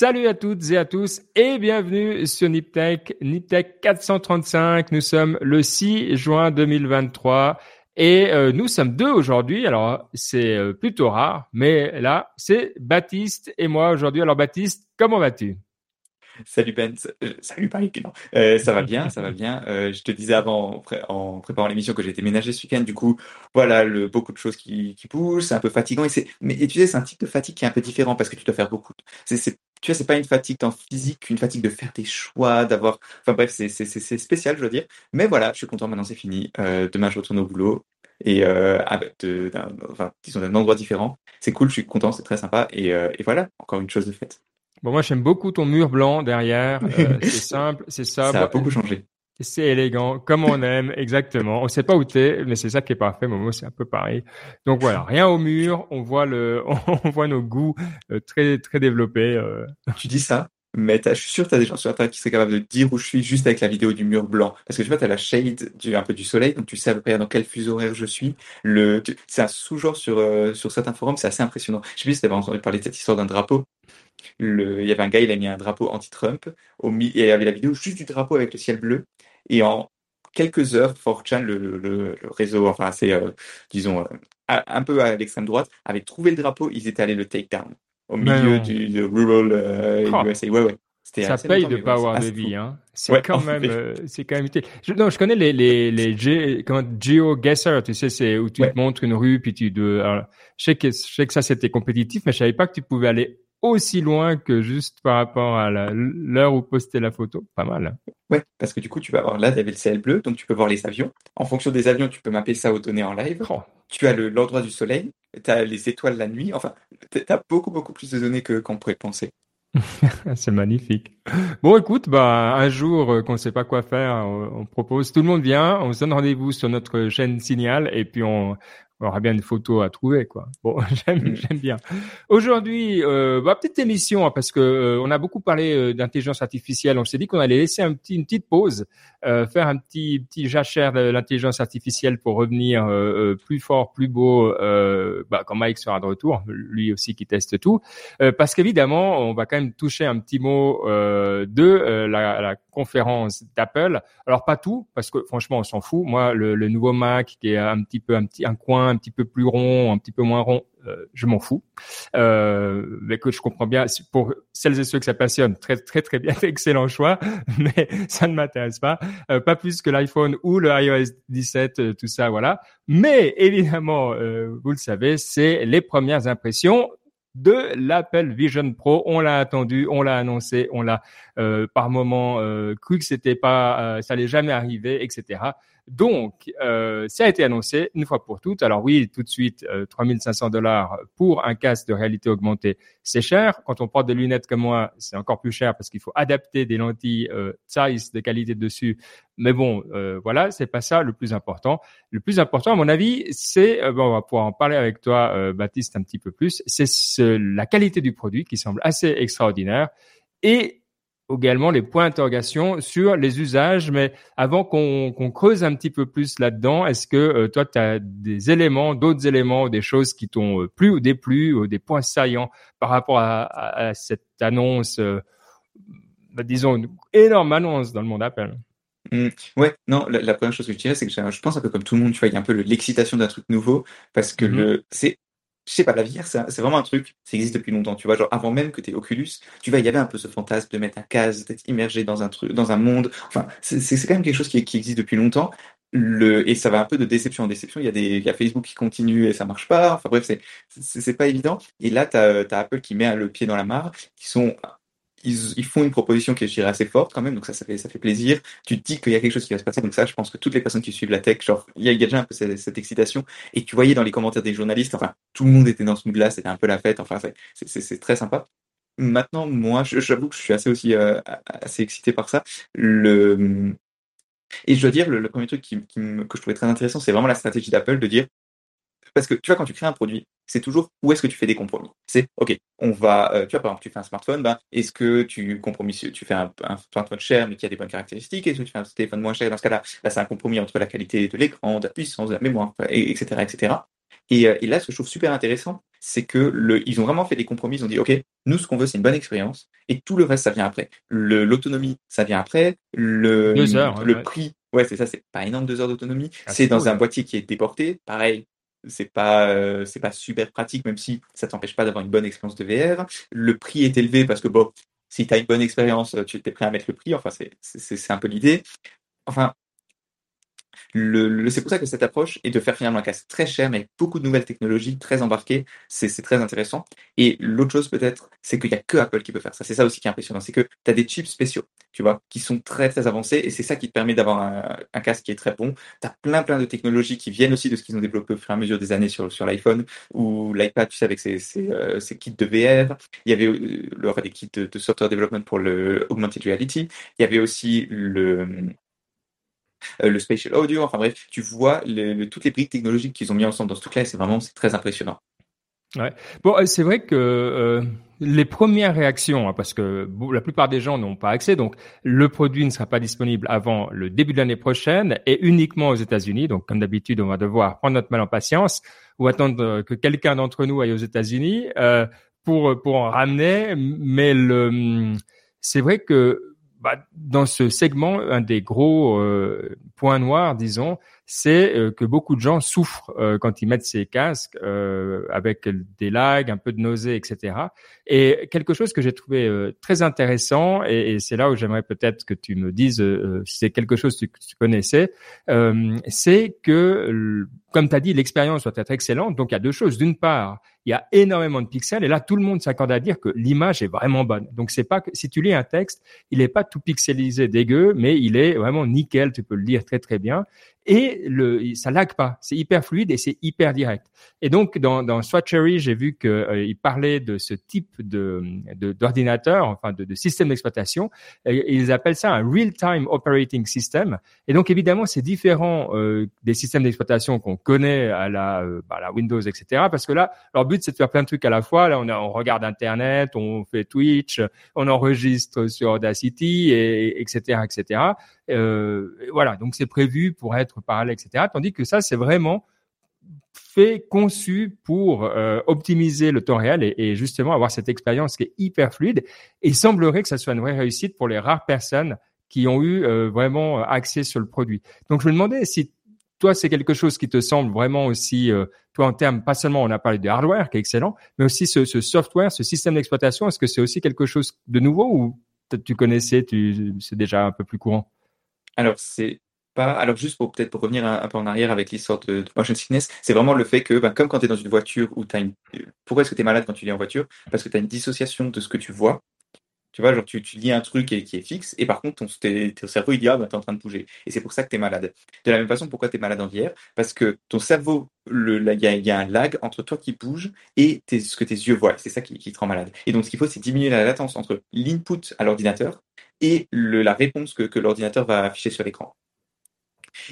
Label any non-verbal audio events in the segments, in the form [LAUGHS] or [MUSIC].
Salut à toutes et à tous et bienvenue sur Niptech, Niptech 435. Nous sommes le 6 juin 2023 et euh, nous sommes deux aujourd'hui. Alors c'est euh, plutôt rare, mais là c'est Baptiste et moi aujourd'hui. Alors Baptiste, comment vas-tu? Salut Ben, euh, salut Paris. Euh, ça va bien, ça va bien. [LAUGHS] Euh, je te disais avant, en, préparant l'émission, que j'ai été ménagé ce week-end. Du coup, voilà, le, beaucoup de choses qui, qui bougent, c'est un peu fatigant. Et, c'est, mais et tu sais, c'est un type de fatigue qui est un peu différent parce que tu dois faire beaucoup. C'est, tu vois, c'est pas une fatigue en physique, une fatigue de faire des choix, d'avoir. Enfin bref, c'est, c'est, c'est, spécial, je veux dire. Mais voilà, je suis content maintenant, c'est fini. Euh, demain, je retourne au boulot et euh, de, d'un, enfin, disons d'un endroit différent. C'est cool, je suis content, c'est très sympa. Et, euh, et voilà, encore une chose de faite. Bon, moi, j'aime beaucoup ton mur blanc derrière. [LAUGHS] C'est simple, c'est ça. Ça a beaucoup changé. C'est élégant, comme on aime, exactement. On sait pas où t'es, mais c'est ça qui est parfait. Moi, c'est un peu pareil. Donc voilà, rien au mur. On voit le, [LAUGHS] on voit nos goûts euh, très, très développés. Euh. Tu dis ça, mais je suis sûr que tu as des gens sur Internet qui seraient capables de dire où je suis juste avec la vidéo du mur blanc. Parce que tu vois, tu as la shade du, un peu du soleil, donc tu sais à peu près dans quel fuseau horaire je suis. Le, c'est un sous-genre sur, sur certains forums, c'est assez impressionnant. Je sais plus si tu avais entendu parler de cette histoire d'un drapeau il y avait un gars, il a mis un drapeau anti-Trump, et il y avait la vidéo juste du drapeau avec le ciel bleu, et en quelques heures, 4chan, le, réseau, enfin assez, euh, disons, euh, un peu à l'extrême droite, avait trouvé le drapeau, ils étaient allés le take down au milieu du rural euh, oh. USA. Ouais, ouais. Ça paye de pas avoir de vie, hein. [LAUGHS] C'est quand même, c'est quand même. Je, non, je connais les les les G, comment, GeoGuessr, tu sais, c'est où tu te montres une rue puis tu dois. je sais que je sais que ça c'était compétitif, mais je savais pas que tu pouvais aller aussi loin que juste par rapport à l'heure où poster la photo. Pas mal. Ouais, parce que du coup, tu vas avoir là, tu avais le ciel bleu, donc tu peux voir les avions. En fonction des avions, tu peux mapper ça aux données en live. Oh. Tu as l'endroit du soleil, tu as les étoiles la nuit. Enfin, tu as beaucoup, beaucoup plus de données que qu'on pourrait penser. [LAUGHS] c'est magnifique. Bon, écoute, bah un jour euh, qu'on ne sait pas quoi faire, on, propose, tout le monde vient, on se donne rendez-vous sur notre chaîne Signal et puis on, on aura bien une photo à trouver, quoi. Bon, [LAUGHS] j'aime, mm. j'aime bien. Aujourd'hui, euh, bah, petite émission hein, parce que euh, on a beaucoup parlé euh, d'intelligence artificielle. On s'est dit qu'on allait laisser un petit, une petite pause, euh, faire un petit, petit jachère de l'intelligence artificielle pour revenir plus fort, plus beau. bah, quand Mike sera de retour, lui aussi qui teste tout, parce qu'évidemment, on va quand même toucher un petit mot de la, la conférence d'Apple. Alors pas tout, parce que franchement, on s'en fout. Moi, le, le nouveau Mac qui est un petit peu un petit un coin un petit peu plus rond, un petit peu moins rond, euh, je m'en fous. Euh, mais que je comprends bien, pour celles et ceux que ça passionne, très très très bien, [LAUGHS] excellent choix, mais ça ne m'intéresse pas, euh, pas plus que l'iPhone ou le iOS 17, euh, tout ça, voilà. Mais évidemment, vous le savez, c'est les premières impressions de l'Apple Vision Pro. On l'a attendu, on l'a annoncé, on l'a par moment cru que c'était pas, ça allait jamais arriver, etc. Donc, euh, ça a été annoncé une fois pour toutes. Alors oui, tout de suite, euh, 3500 dollars pour un casque de réalité augmentée, c'est cher. Quand on porte des lunettes comme moi, c'est encore plus cher parce qu'il faut adapter des lentilles euh, size de qualité dessus. Mais bon, euh, voilà, c'est pas ça le plus important. Le plus important, à mon avis, c'est, euh, bon, on va pouvoir en parler avec toi, euh, Baptiste, un petit peu plus. C'est la qualité du produit qui semble assez extraordinaire et également les points d'interrogation sur les usages. Mais avant qu'on creuse un petit peu plus là-dedans, est-ce que euh, toi, tu as des éléments, d'autres éléments, des choses qui t'ont euh, plu ou déplu, ou des points saillants par rapport à, cette annonce, euh, bah, disons, une énorme annonce dans le monde Apple? Mmh. ouais, non, la, première chose que je dirais, c'est que je pense un peu comme tout le monde, tu vois, il y a un peu l'excitation d'un truc nouveau, parce que mmh le, c'est je sais pas, la VR, c'est vraiment un truc, ça existe depuis longtemps, tu vois, genre avant même que tu Oculus, tu vois, il y avait un peu ce fantasme de mettre un casque, d'être immergé dans un truc, dans un monde, enfin, c'est quand même quelque chose qui, existe depuis longtemps. Le, et ça va un peu de déception en déception. Il y a des, il y a Facebook qui continue et ça marche pas. Enfin bref, c'est, c'est pas évident. Et là, tu as, Apple qui met le pied dans la mare, qui sont ils, font une proposition qui est, je dirais, assez forte quand même, donc ça, ça fait, ça fait plaisir. Tu te dis qu'il y a quelque chose qui va se passer, donc ça, je pense que toutes les personnes qui suivent la tech, genre, il y a, déjà un peu cette, excitation. Et tu voyais dans les commentaires des journalistes, enfin, tout le monde était dans ce mood-là, c'était un peu la fête, enfin, c'est très sympa. Maintenant, moi, j'avoue que je suis assez aussi euh, assez excité par ça. Le et je dois dire, le, premier truc que je trouvais très intéressant, c'est vraiment la stratégie d'Apple de dire parce que tu vois, quand tu crées un produit, c'est toujours où est-ce que tu fais des compromis. C'est OK, on va, euh, tu vois, par exemple, tu fais un smartphone, ben, est-ce que tu compromis, tu fais un, smartphone cher mais qui a des bonnes caractéristiques, est-ce que tu fais un téléphone moins cher? Dans ce cas-là, c'est un compromis entre la qualité de l'écran, de la puissance, de la mémoire, etc., etc. Et, et là, ce que je trouve super intéressant, c'est que le, ils ont vraiment fait des compromis. Ils ont dit, OK, nous, ce qu'on veut, c'est une bonne expérience. Et tout le reste, ça vient après. L'autonomie, ça vient après. Le, le prix, ouais, c'est ça, c'est pas énorme, deux heures d'autonomie. Ah, c'est dans un boîtier qui est déporté. Pareil, c'est pas euh, pas super pratique même si ça t'empêche pas d'avoir une bonne expérience de VR le prix est élevé parce que bon si tu as une bonne expérience tu es prêt à mettre le prix. Enfin c'est c'est un peu l'idée. Enfin le, c'est pour ça que cette approche est de faire finalement un casque très cher, mais avec beaucoup de nouvelles technologies, très embarquées. C'est très intéressant. Et l'autre chose peut-être, c'est qu'il n'y a que Apple qui peut faire ça. C'est ça aussi qui est impressionnant. C'est que tu as des chips spéciaux, tu vois, qui sont très très avancés. Et c'est ça qui te permet d'avoir un, casque qui est très bon. Tu as plein plein de technologies qui viennent aussi de ce qu'ils ont développé au fur et à mesure des années sur, sur l'iPhone ou l'iPad, tu sais, avec ses, ses, euh, kits de VR. Il y avait euh, des kits de, de software development pour le augmented reality. Il y avait aussi le le spatial audio, enfin bref, tu vois toutes les briques technologiques qu'ils ont mis ensemble dans ce truc-là, c'est vraiment c'est très impressionnant. Ouais. Bon, euh, c'est vrai que euh, les premières réactions, hein, parce que la plupart des gens n'ont pas accès, donc le produit ne sera pas disponible avant le début de l'année prochaine et uniquement aux États-Unis. Donc, comme d'habitude, on va devoir prendre notre mal en patience ou attendre que quelqu'un d'entre nous aille aux États-Unis euh, pour pour en ramener. Mais le, c'est vrai que bah, dans ce segment, un des gros euh, points noirs, disons, c'est euh, que beaucoup de gens souffrent euh, quand ils mettent ces casques avec des lags, un peu de nausées, etc. Et quelque chose que j'ai trouvé très intéressant, et, c'est là où j'aimerais peut-être que tu me dises si c'est quelque chose que tu connaissais, c'est que, comme tu as dit, l'expérience doit être excellente. Donc il y a deux choses. D'une part, il y a énormément de pixels et là tout le monde s'accorde à dire que l'image est vraiment bonne. Donc c'est pas que si tu lis un texte, il n'est pas tout pixelisé dégueu, mais il est vraiment nickel, tu peux le lire très très bien et le ça lag pas, c'est hyper fluide et c'est hyper direct. Et donc dans dans Swatchery, j'ai vu que euh, parlait de ce type de d'ordinateur, enfin de, de système d'exploitation, ils appellent ça un real-time operating system. Et donc évidemment, c'est différent euh, des systèmes d'exploitation qu'on connaît à la, euh, bah, la Windows, etc. Parce que là, leur but c'est de faire plein de trucs à la fois. Là, on, a, on regarde Internet, on fait Twitch, on enregistre sur Audacity, et, etc., etc. Euh, voilà, donc c'est prévu pour être parallèle, etc. Tandis que ça, c'est vraiment fait, conçu pour euh, optimiser le temps réel et, justement avoir cette expérience qui est hyper fluide. Et il semblerait que ça soit une vraie réussite pour les rares personnes qui ont eu euh, vraiment accès sur le produit. Donc je me demandais si toi, c'est quelque chose qui te semble vraiment aussi, toi, en termes, pas seulement on a parlé de hardware qui est excellent, mais aussi ce, ce software, ce système d'exploitation, est-ce que c'est aussi quelque chose de nouveau ou tu connaissais, tu, c'est déjà un peu plus courant? Alors, c'est pas, alors juste pour peut-être revenir un, peu en arrière avec l'histoire de, de, motion sickness, c'est vraiment le fait que, ben, comme quand tu es dans une voiture où tu as une, pourquoi est-ce que tu es malade quand tu es en voiture? Parce que tu as une dissociation de ce que tu vois tu vois, genre, tu, tu lis un truc est, qui est fixe, et par contre, ton, ton cerveau, il dit, ah, bah, t'es en train de bouger. Et c'est pour ça que t'es malade. De la même façon, pourquoi t'es malade en VR Parce que ton cerveau, il y, a un lag entre toi qui bouge et ce que tes yeux voient. C'est ça qui, qui, te rend malade. Et donc, ce qu'il faut, c'est diminuer la latence entre l'input à l'ordinateur et le, la réponse que, que l'ordinateur va afficher sur l'écran.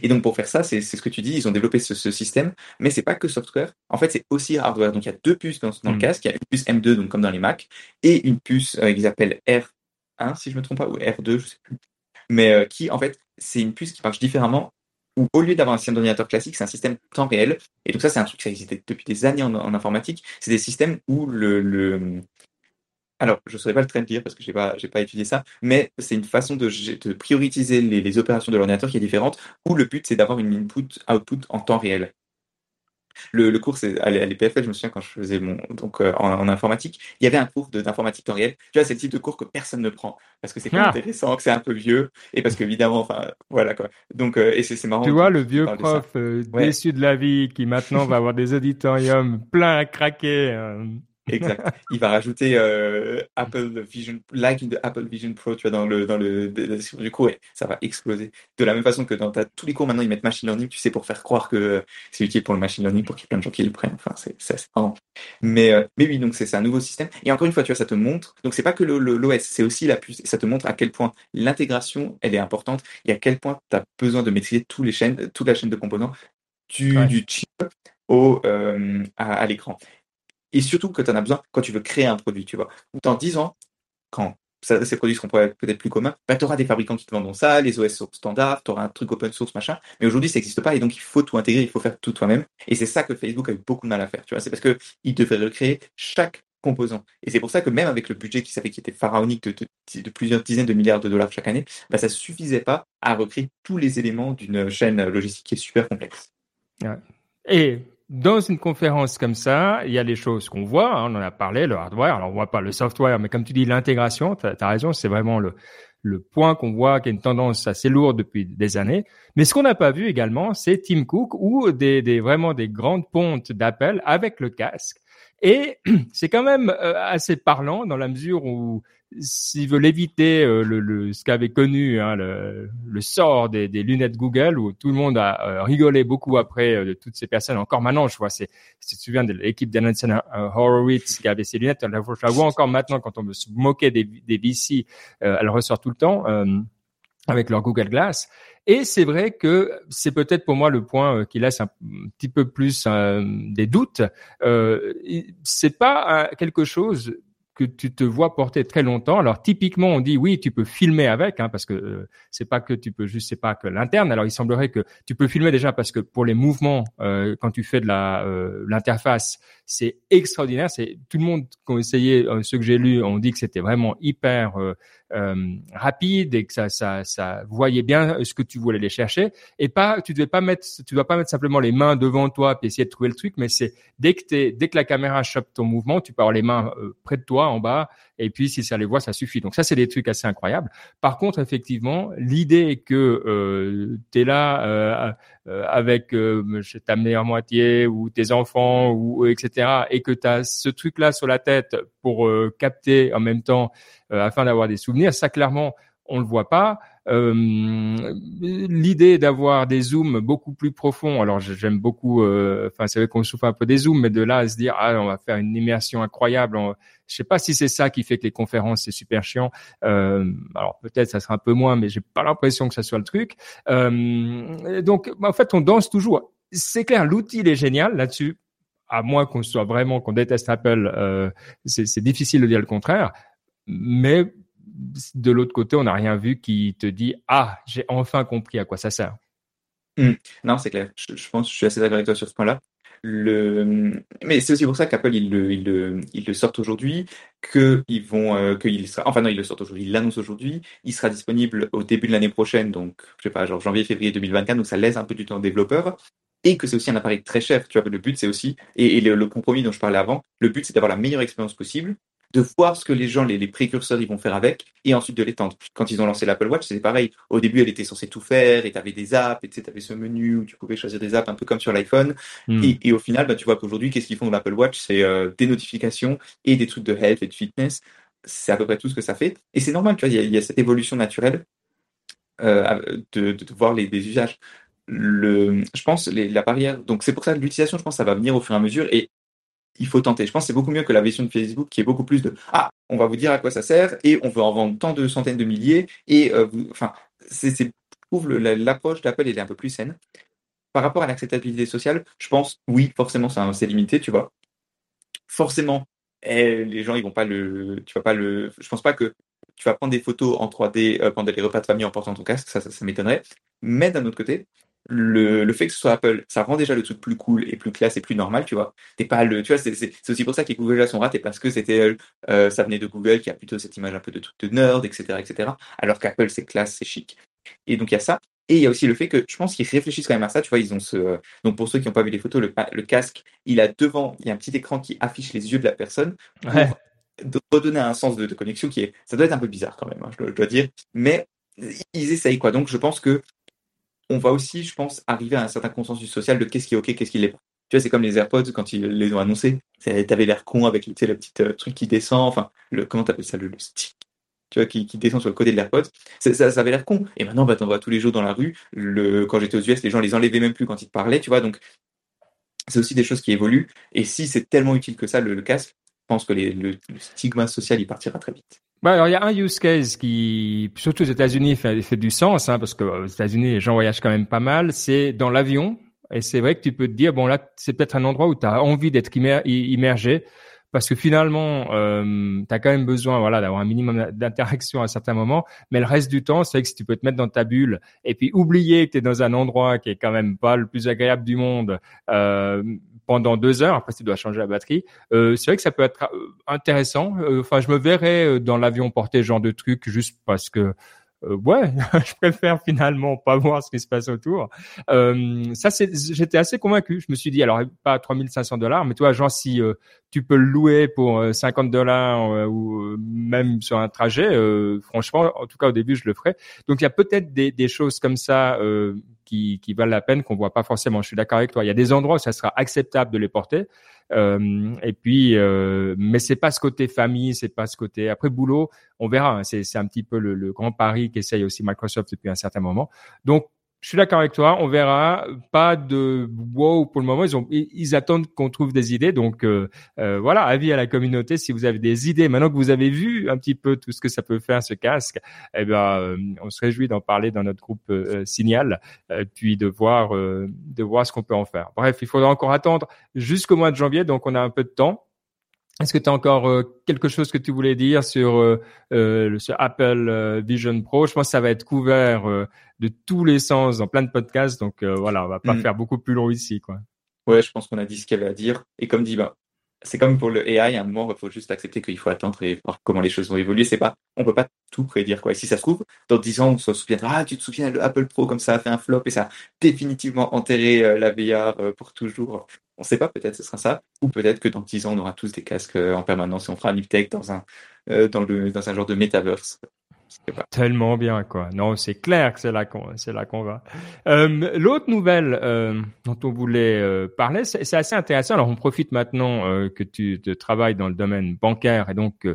Et donc pour faire ça, c'est ce que tu dis, ils ont développé ce, ce système, mais c'est pas que software. En fait, c'est aussi hardware. Donc il y a deux puces dans, dans le mm. casque. Il y a une puce M2, donc comme dans les Mac, et une puce euh, qu'ils appellent R1, si je me trompe pas, ou R2, je sais plus. Mais euh, qui, en fait, c'est une puce qui marche différemment. Où au lieu d'avoir un système d'ordinateur classique, c'est un système temps réel. Et donc ça, c'est un truc qui existait depuis des années en, en informatique. C'est des systèmes où le, le alors, je ne saurais pas le dire parce que je n'ai pas, pas étudié ça, mais c'est une façon de, de prioriser les, les, opérations de l'ordinateur qui est différente, où le but, c'est d'avoir une input-output en temps réel. Le, le cours, c'est à l'EPFL, je me souviens quand je faisais mon donc euh, en, informatique, il y avait un cours d'informatique temps réel. Tu vois, c'est le type de cours que personne ne prend parce que c'est pas ah. intéressant, que c'est un peu vieux et parce qu'évidemment, enfin, voilà quoi. Donc, euh, et c'est marrant. Tu vois, le vieux prof euh, déçu de la vie qui maintenant va avoir des auditoriums pleins à craquer. Exact. Il va rajouter euh, Apple Vision, like the Apple Vision Pro, tu vois, dans le dans le du coup, ouais, ça va exploser. De la même façon que dans tous les cours maintenant ils mettent machine learning, tu sais, pour faire croire que c'est utile pour le machine learning, pour qu'il y ait plein de gens qui le prennent. Enfin, c'est c'est marrant. Mais euh, mais oui, donc c'est un nouveau système. Et encore une fois, tu vois, ça te montre. Donc c'est pas que l'OS, c'est aussi la puce. Et ça te montre à quel point l'intégration elle est importante et à quel point tu as besoin de maîtriser tous les chaînes, toute la chaîne de composants du, du chip au euh, à, à l'écran. Et surtout que tu en as besoin quand tu veux créer un produit, tu vois. Dans 10 ans, quand ces produits seront peut-être plus communs, bah, tu auras des fabricants qui te vendront ça, les OS sont standards, tu auras un truc open source, machin. Mais aujourd'hui, ça n'existe pas et donc il faut tout intégrer, il faut faire tout toi-même. Et c'est ça que Facebook a eu beaucoup de mal à faire. Tu vois, c'est parce que il devait recréer chaque composant. Et c'est pour ça que même avec le budget qui savait qui était pharaonique de, plusieurs dizaines de milliards de dollars chaque année, bah, ça suffisait pas à recréer tous les éléments d'une chaîne logistique qui est super complexe. Et dans une conférence comme ça, il y a des choses qu'on voit, hein, on en a parlé, le hardware, alors on voit pas le software, mais comme tu dis, l'intégration, tu as, raison, c'est vraiment le, le point qu'on voit qui est une tendance assez lourde depuis des années. Mais ce qu'on n'a pas vu également, c'est Tim Cook ou des, des, vraiment des grandes pontes d'appel avec le casque. Et [CLEARS THROAT] c'est quand même euh, assez parlant dans la mesure où s'ils veulent éviter euh, le, le, ce qu'avait connu hein, le, le, sort des, des, lunettes Google, où tout le monde a euh, rigolé beaucoup après de toutes ces personnes. Encore maintenant, je vois, si tu te souviens de l'équipe d'Anson Horowitz qui avait ces lunettes, je la vois encore maintenant quand on me moquait des, des VC, elle ressort tout le temps avec leur Google Glass. Et c'est vrai que c'est peut-être pour moi le point qui laisse un petit peu plus des doutes. Euh, c'est pas quelque chose que tu te vois porter très longtemps. Alors typiquement, on dit oui, tu peux filmer avec, hein, parce que euh, c'est pas que tu peux juste, c'est pas que l'interne. Alors il semblerait que tu peux filmer déjà parce que pour les mouvements, euh, quand tu fais de la euh, l'interface, c'est extraordinaire. C'est tout le monde qui a essayé, ceux que j'ai lus, ont dit que c'était vraiment hyper rapide et que ça, ça, ça voyait bien ce que tu voulais aller chercher. Et pas, tu devais pas mettre, tu dois pas mettre simplement les mains devant toi et essayer de trouver le truc, mais c'est dès que t'es, dès que la caméra chope ton mouvement, tu peux avoir les mains près de toi en bas, et puis si ça les voit, ça suffit. Donc ça, c'est des trucs assez incroyables. Par contre, effectivement, l'idée que euh, tu es là euh, euh, avec euh, ta meilleure moitié ou tes enfants ou etc. et que tu as ce truc-là sur la tête pour capter en même temps afin d'avoir des souvenirs, ça clairement, on le voit pas. Euh, L'idée d'avoir des zooms beaucoup plus profonds, alors j'aime beaucoup, euh, enfin c'est vrai qu'on souffre un peu des zooms, mais de là à se dire ah on va faire une immersion incroyable, je sais pas si c'est ça qui fait que les conférences c'est super chiant. Euh, alors peut-être ça sera un peu moins, mais j'ai pas l'impression que ça soit le truc. Euh, donc en fait on danse toujours. C'est clair, l'outil est génial là-dessus. À moins qu'on soit vraiment qu'on déteste Apple, euh, c'est difficile de dire le contraire. Mais de l'autre côté, on n'a rien vu qui te dit ah j'ai enfin compris à quoi ça sert. Mmh. Non, c'est clair. Je, pense, je suis assez d'accord avec toi sur ce point-là. Le... Mais c'est aussi pour ça qu'Apple ils le, ils le, le sortent aujourd'hui, qu'ils vont, euh, sera, enfin non, ils le sortent aujourd'hui, ils l'annoncent aujourd'hui, il sera disponible au début de l'année prochaine, donc je sais pas, genre janvier-février 2024, donc ça laisse un peu du temps aux développeurs, et que c'est aussi un appareil très cher. Tu vois, le but c'est aussi, et, le, compromis dont je parlais avant, le but c'est d'avoir la meilleure expérience possible, de voir ce que les gens, les, précurseurs, ils vont faire avec, et ensuite de l'étendre. Quand ils ont lancé l'Apple Watch, c'était pareil. Au début, elle était censée tout faire, et tu avais des apps, et tu avais ce menu où tu pouvais choisir des apps, un peu comme sur l'iPhone. Hmm. Et, au final, bah, tu vois qu'aujourd'hui, qu'est-ce qu'ils font de l'Apple Watch? C'est euh, des notifications et des trucs de health et de fitness. C'est à peu près tout ce que ça fait. Et c'est normal, tu vois, il y, a cette évolution naturelle euh, de, de, voir les, usages. Le, je pense la barrière. Donc c'est pour ça l'utilisation, je pense, ça va venir au fur et à mesure. Et il faut tenter. Je pense que c'est beaucoup mieux que la version de Facebook qui est beaucoup plus de ah, on va vous dire à quoi ça sert et on veut en vendre tant de centaines de milliers et euh, enfin c'est je trouve l'approche d'Apple est un peu plus saine. Par rapport à l'acceptabilité sociale, je pense oui, forcément c'est limité, tu vois. Forcément, eh, les gens ils vont pas le tu vas pas le je pense pas que tu vas prendre des photos en 3D euh, pendant les repas de famille en portant ton casque, ça, ça m'étonnerait. Mais d'un autre côté, le, le, fait que ce soit Apple, ça rend déjà le truc plus cool et plus classe et plus normal, tu vois. T'es pas le, tu vois, c'est aussi pour ça que Google là sont ratés parce que c'était, euh, ça venait de Google qui a plutôt cette image un peu de truc de nerd, etc., etc. Alors qu'Apple c'est classe, c'est chic. Et donc il y a ça. Et il y a aussi le fait que je pense qu'ils réfléchissent quand même à ça. Tu vois, ils ont ce. Donc pour ceux qui n'ont pas vu les photos, le, le, casque, il a devant, il y a un petit écran qui affiche les yeux de la personne pour redonner un sens de, connexion qui est. Ça doit être un peu bizarre quand même, hein, je, dois dire. Mais ils essayent quoi. Donc je pense que on va aussi, je pense, arriver à un certain consensus social de qu'est-ce qui est OK, qu'est-ce qui l'est pas. Tu vois, c'est comme les AirPods quand ils les ont annoncés. T'avais l'air con avec le petit euh, truc qui descend, enfin, le, comment t'appelles ça, le, stick, tu vois, qui, descend sur le côté de l'AirPods. Ça, ça, avait l'air con. Et maintenant, bah, t'en vois tous les jours dans la rue. Le, quand j'étais aux US, les gens les enlevaient même plus quand ils te parlaient, tu vois. Donc, c'est aussi des choses qui évoluent. Et si c'est tellement utile que ça, le, casque, je pense que le, le, stigma social, il partira très vite. Bah, alors, il y a un use case qui, surtout aux États-Unis, fait, du sens, hein, parce que aux États-Unis, les gens voyagent quand même pas mal. C'est dans l'avion. Et c'est vrai que tu peux te dire, bon, là, c'est peut-être un endroit où tu as envie d'être immergé. parce que finalement, euh, tu as quand même besoin voilà, d'avoir un minimum d'interaction à certains moments, mais le reste du temps, c'est que si tu peux te mettre dans ta bulle et puis oublier que tu es dans un endroit qui est quand même pas le plus agréable du monde euh, pendant deux heures, après tu dois changer la batterie, euh, c'est vrai que ça peut être euh, intéressant. Euh, enfin, je me verrais dans l'avion porter ce genre de truc juste parce que ouais, [LAUGHS] je préfère finalement pas voir ce qui se passe autour. Ça, c'est, j'étais assez convaincu. Je me suis dit, alors pas 3500 dollars, mais toi, genre si euh, tu peux le louer pour 50 dollars ou même sur un trajet, franchement, en tout cas au début, je le ferai. Donc il y a peut-être des, des choses comme ça qui, qui valent la peine qu'on voit pas forcément. Je suis d'accord avec toi. Il y a des endroits où ça sera acceptable de les porter. Euh, et puis, euh, mais c'est pas ce côté famille, c'est pas ce côté. Après boulot, on verra. Hein. c'est un petit peu le, le grand pari qu'essaye aussi Microsoft depuis un certain moment. Donc je suis d'accord avec toi. On verra. Pas de wow pour le moment. Ils ont, ils attendent qu'on trouve des idées. Donc euh, euh, voilà, avis à la communauté. Si vous avez des idées, maintenant que vous avez vu un petit peu tout ce que ça peut faire ce casque, eh ben, euh, on se réjouit d'en parler dans notre groupe Signal, puis de voir, de voir ce qu'on peut en faire. Bref, il faudra encore attendre jusqu'au mois de janvier. Donc on a un peu de temps. Est-ce que tu as encore euh, quelque chose que tu voulais dire sur euh, euh, ce Apple Vision Pro? Je pense que ça va être couvert de tous les sens dans plein de podcasts, donc voilà, on va pas mm. faire beaucoup plus long ici, quoi. Ouais, je pense qu'on a dit ce qu'il y avait à dire. Et comme dit, bah, c'est comme pour le AI, à un moment, il faut juste accepter qu'il faut attendre et voir comment les choses vont évoluer. C'est pas, on peut pas tout prédire, quoi. Et si ça se trouve, dans 10 ans, on se souviendra, ah, tu te souviens, le Apple Pro, comme ça a fait un flop et ça a définitivement enterré la VR pour toujours. On ne sait pas, peut-être ce sera ça, ou peut-être que dans 10 ans, on aura tous des casques euh, en permanence et on fera un tech dans un, euh, dans, le, dans un genre de metaverse. Tellement bien, quoi. Non, c'est clair que c'est là qu'on, c'est là qu'on va. Euh, l'autre nouvelle euh, dont on voulait euh, parler, c'est, assez intéressant. Alors, on profite maintenant euh, que tu te travailles dans le domaine bancaire et donc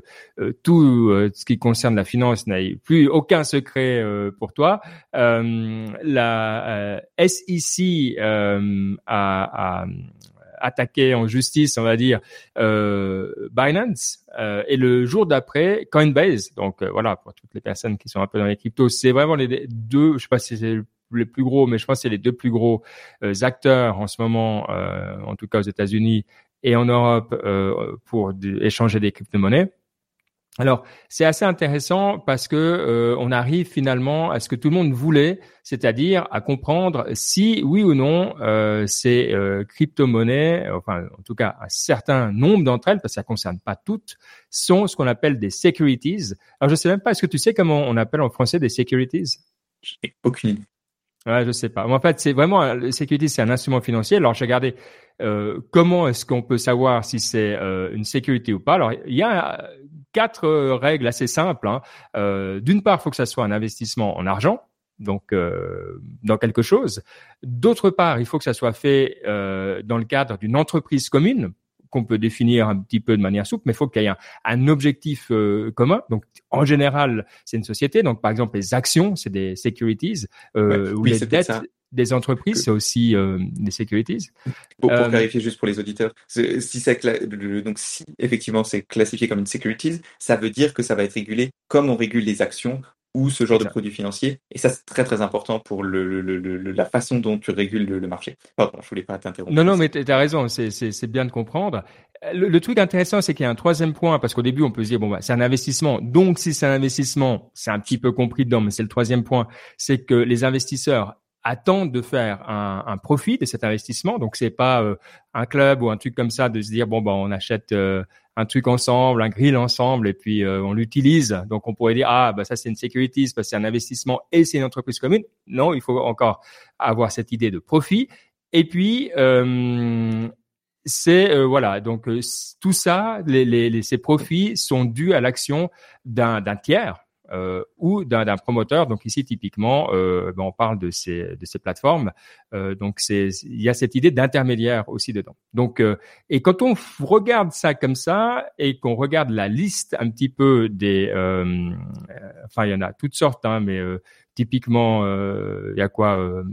tout ce qui concerne la finance n'a plus aucun secret pour toi. la SEC a, a attaqué en justice, on va dire, euh, Binance. Euh, et le jour d'après, Coinbase. Donc euh, voilà, pour toutes les personnes qui sont un peu dans les cryptos, c'est vraiment les deux, je sais pas si c'est les plus gros, mais je pense que c'est les deux plus gros acteurs en ce moment, en tout cas aux États-Unis et en Europe, pour échanger des crypto-monnaies. Alors, c'est assez intéressant parce que euh, on arrive finalement à ce que tout le monde voulait, c'est-à-dire à comprendre si oui ou non euh, ces euh, crypto-monnaies, enfin en tout cas un certain nombre d'entre elles, parce que ça concerne pas toutes, sont ce qu'on appelle des securities. Alors je sais même pas, est-ce que tu sais comment on appelle en français des securities? J'ai aucune idée. Ouais, je sais pas. En fait, c'est vraiment le security, c'est un instrument financier. Alors, j'ai regardé euh, comment est-ce qu'on peut savoir si c'est euh, une sécurité ou pas? Alors, il y a quatre euh, règles assez simples. Hein. Euh, d'une part, il faut que ça soit un investissement en argent, donc euh, dans quelque chose. D'autre part, il faut que ça soit fait dans le cadre d'une entreprise commune qu'on peut définir un petit peu de manière souple, mais il faut qu'il y ait un, objectif commun. Donc, en général, c'est une société. Donc, par exemple, les actions, c'est des securities ou les dettes des entreprises, c'est aussi euh, des securities. Pour, euh, clarifier juste pour les auditeurs, si c'est donc si effectivement c'est classifié comme une securities, ça veut dire que ça va être régulé comme on régule les actions ou ce genre de produits financiers. Et ça, c'est très très important pour le, la façon dont tu régules le, marché. Pardon, je voulais pas t'interrompre. Non, non, mais tu as raison, c'est bien de comprendre. Le, truc intéressant, c'est qu'il y a un troisième point, parce qu'au début, on peut se dire, bon, bah, c'est un investissement. Donc, si c'est un investissement, c'est un petit peu compris dedans, mais c'est le troisième point, c'est que les investisseurs attendent de faire un, un, profit de cet investissement. Donc c'est pas euh, un club ou un truc comme ça de se dire bon ben on achète euh, un truc ensemble, un grill ensemble et puis euh, on l'utilise. Donc on pourrait dire ah bah ça c'est une security parce que c'est un investissement et c'est une entreprise commune. Non, il faut encore avoir cette idée de profit. Et puis c'est voilà donc tout ça, les, les, ces profits sont dus à l'action d'un tiers euh, ou d'un promoteur. Donc ici typiquement, euh, ben, on parle de ces de ces plateformes. Euh, donc c'est il y a cette idée d'intermédiaire aussi dedans. Donc euh, et quand on regarde ça comme ça et qu'on regarde la liste un petit peu des, euh, enfin il y en a toutes sortes, hein, mais typiquement il y a quoi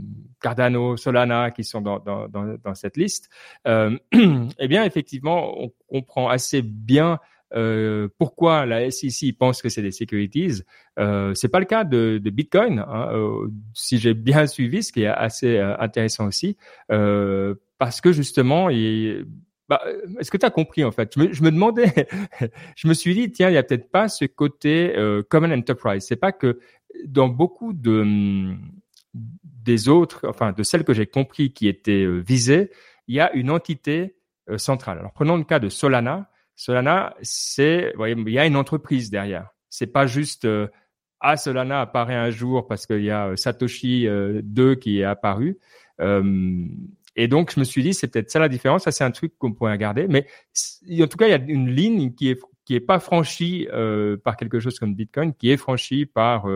Cardano, Solana qui sont dans, dans, dans, dans cette liste, euh, [CLEARS THROAT] eh bien effectivement, on comprend assez bien euh, pourquoi la SEC pense que c'est des securities? Euh, C'est pas le cas de, de Bitcoin. Hein, euh, si j'ai bien suivi, ce qui est assez euh, intéressant aussi, euh, parce que justement, il, bah, est-ce que tu as compris en fait? Je me, je me, demandais, [LAUGHS] je me suis dit tiens, il y a peut-être pas ce côté common enterprise. C'est pas que dans beaucoup de hum, des autres, enfin de celles que j'ai compris qui étaient visées, il y a une entité centrale. Alors prenons le cas de Solana. Solana, c'est, il y a une entreprise derrière. C'est pas juste euh, ah Solana apparaît un jour parce qu'il y a Satoshi 2 qui est apparu. et donc je me suis dit c'est peut-être ça la différence. Ça c'est un truc qu'on pourrait regarder. Mais en tout cas il y a une ligne qui est qui est pas franchie par quelque chose comme Bitcoin, qui est franchie par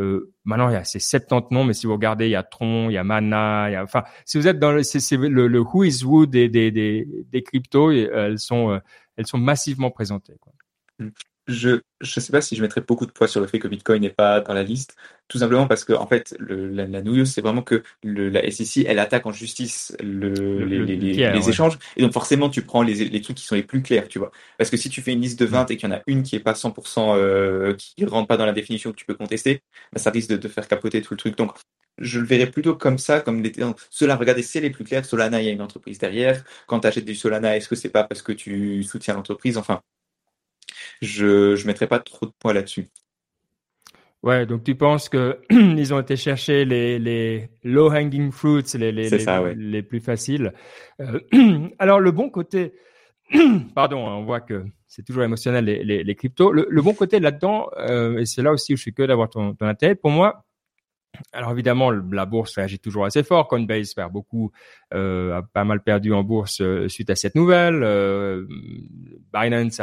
euh, maintenant, il y a ces 70 noms, mais si vous regardez, il y a Tron, il y a Mana, enfin, si vous êtes dans le, who is who des, des, des, des cryptos, elles sont, euh, elles sont massivement présentées. Quoi. Je ne sais pas si je mettrais beaucoup de poids sur le fait que Bitcoin n'est pas dans la liste, tout simplement parce que en fait, le, la, la nouilleuse, c'est vraiment que le, la SEC, elle attaque en justice le, les, les, les échanges, et donc forcément, tu prends les, les trucs qui sont les plus clairs, tu vois. Parce que si tu fais une liste de 20 et qu'il y en a une qui est pas 100%, euh, qui rentre pas dans la définition que tu peux contester, bah, ça risque de, de faire capoter tout le truc. Donc, je le verrais plutôt comme ça, comme les, cela, regardez, c'est les plus clairs. Solana, il y a une entreprise derrière. Quand tu achètes du Solana, est-ce que c'est pas parce que tu soutiens l'entreprise? Enfin, je ne mettrai pas trop de poids là-dessus. Ouais, donc tu penses que [CLEARS THROAT] ils ont été chercher les, les low hanging fruits, les les, les, les, plus faciles. Euh, [CLEARS THROAT] alors le bon côté, [CLEARS THROAT] pardon, hein, on voit que c'est toujours émotionnel les, les, les cryptos. Le, le, bon côté là-dedans, euh, et c'est là aussi où je suis que d'avoir ton, ton intérêt. Pour moi, alors évidemment, la bourse réagit toujours assez fort. Coinbase perd beaucoup, euh, a pas mal perdu en bourse euh, suite à cette nouvelle. Euh, Binance,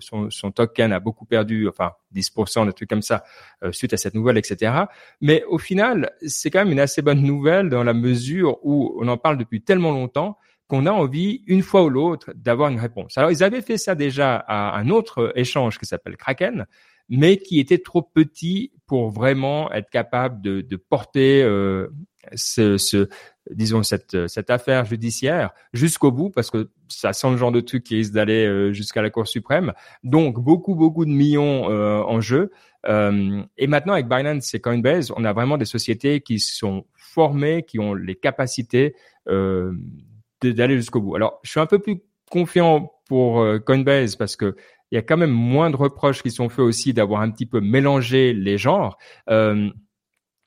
son, son, token a beaucoup perdu, enfin 10%, des trucs comme ça, euh, suite à cette nouvelle, etc. Mais au final, c'est quand même une assez bonne nouvelle dans la mesure où on en parle depuis tellement longtemps qu'on a envie, une fois ou l'autre, d'avoir une réponse. Alors, ils avaient fait ça déjà à un autre échange qui s'appelle Kraken, mais qui était trop petit pour vraiment être capable de, de porter euh, ce, ce, disons cette, cette affaire judiciaire jusqu'au bout, parce que ça sent le genre de truc qui risque d'aller euh, jusqu'à la Cour suprême. Donc beaucoup beaucoup de millions euh, en jeu. Euh, et maintenant avec Binance et Coinbase, on a vraiment des sociétés qui sont formées, qui ont les capacités euh, d'aller jusqu'au bout. Alors je suis un peu plus confiant pour Coinbase parce que il y a quand même moins de reproches qui sont faits aussi d'avoir un petit peu mélangé les genres. Euh,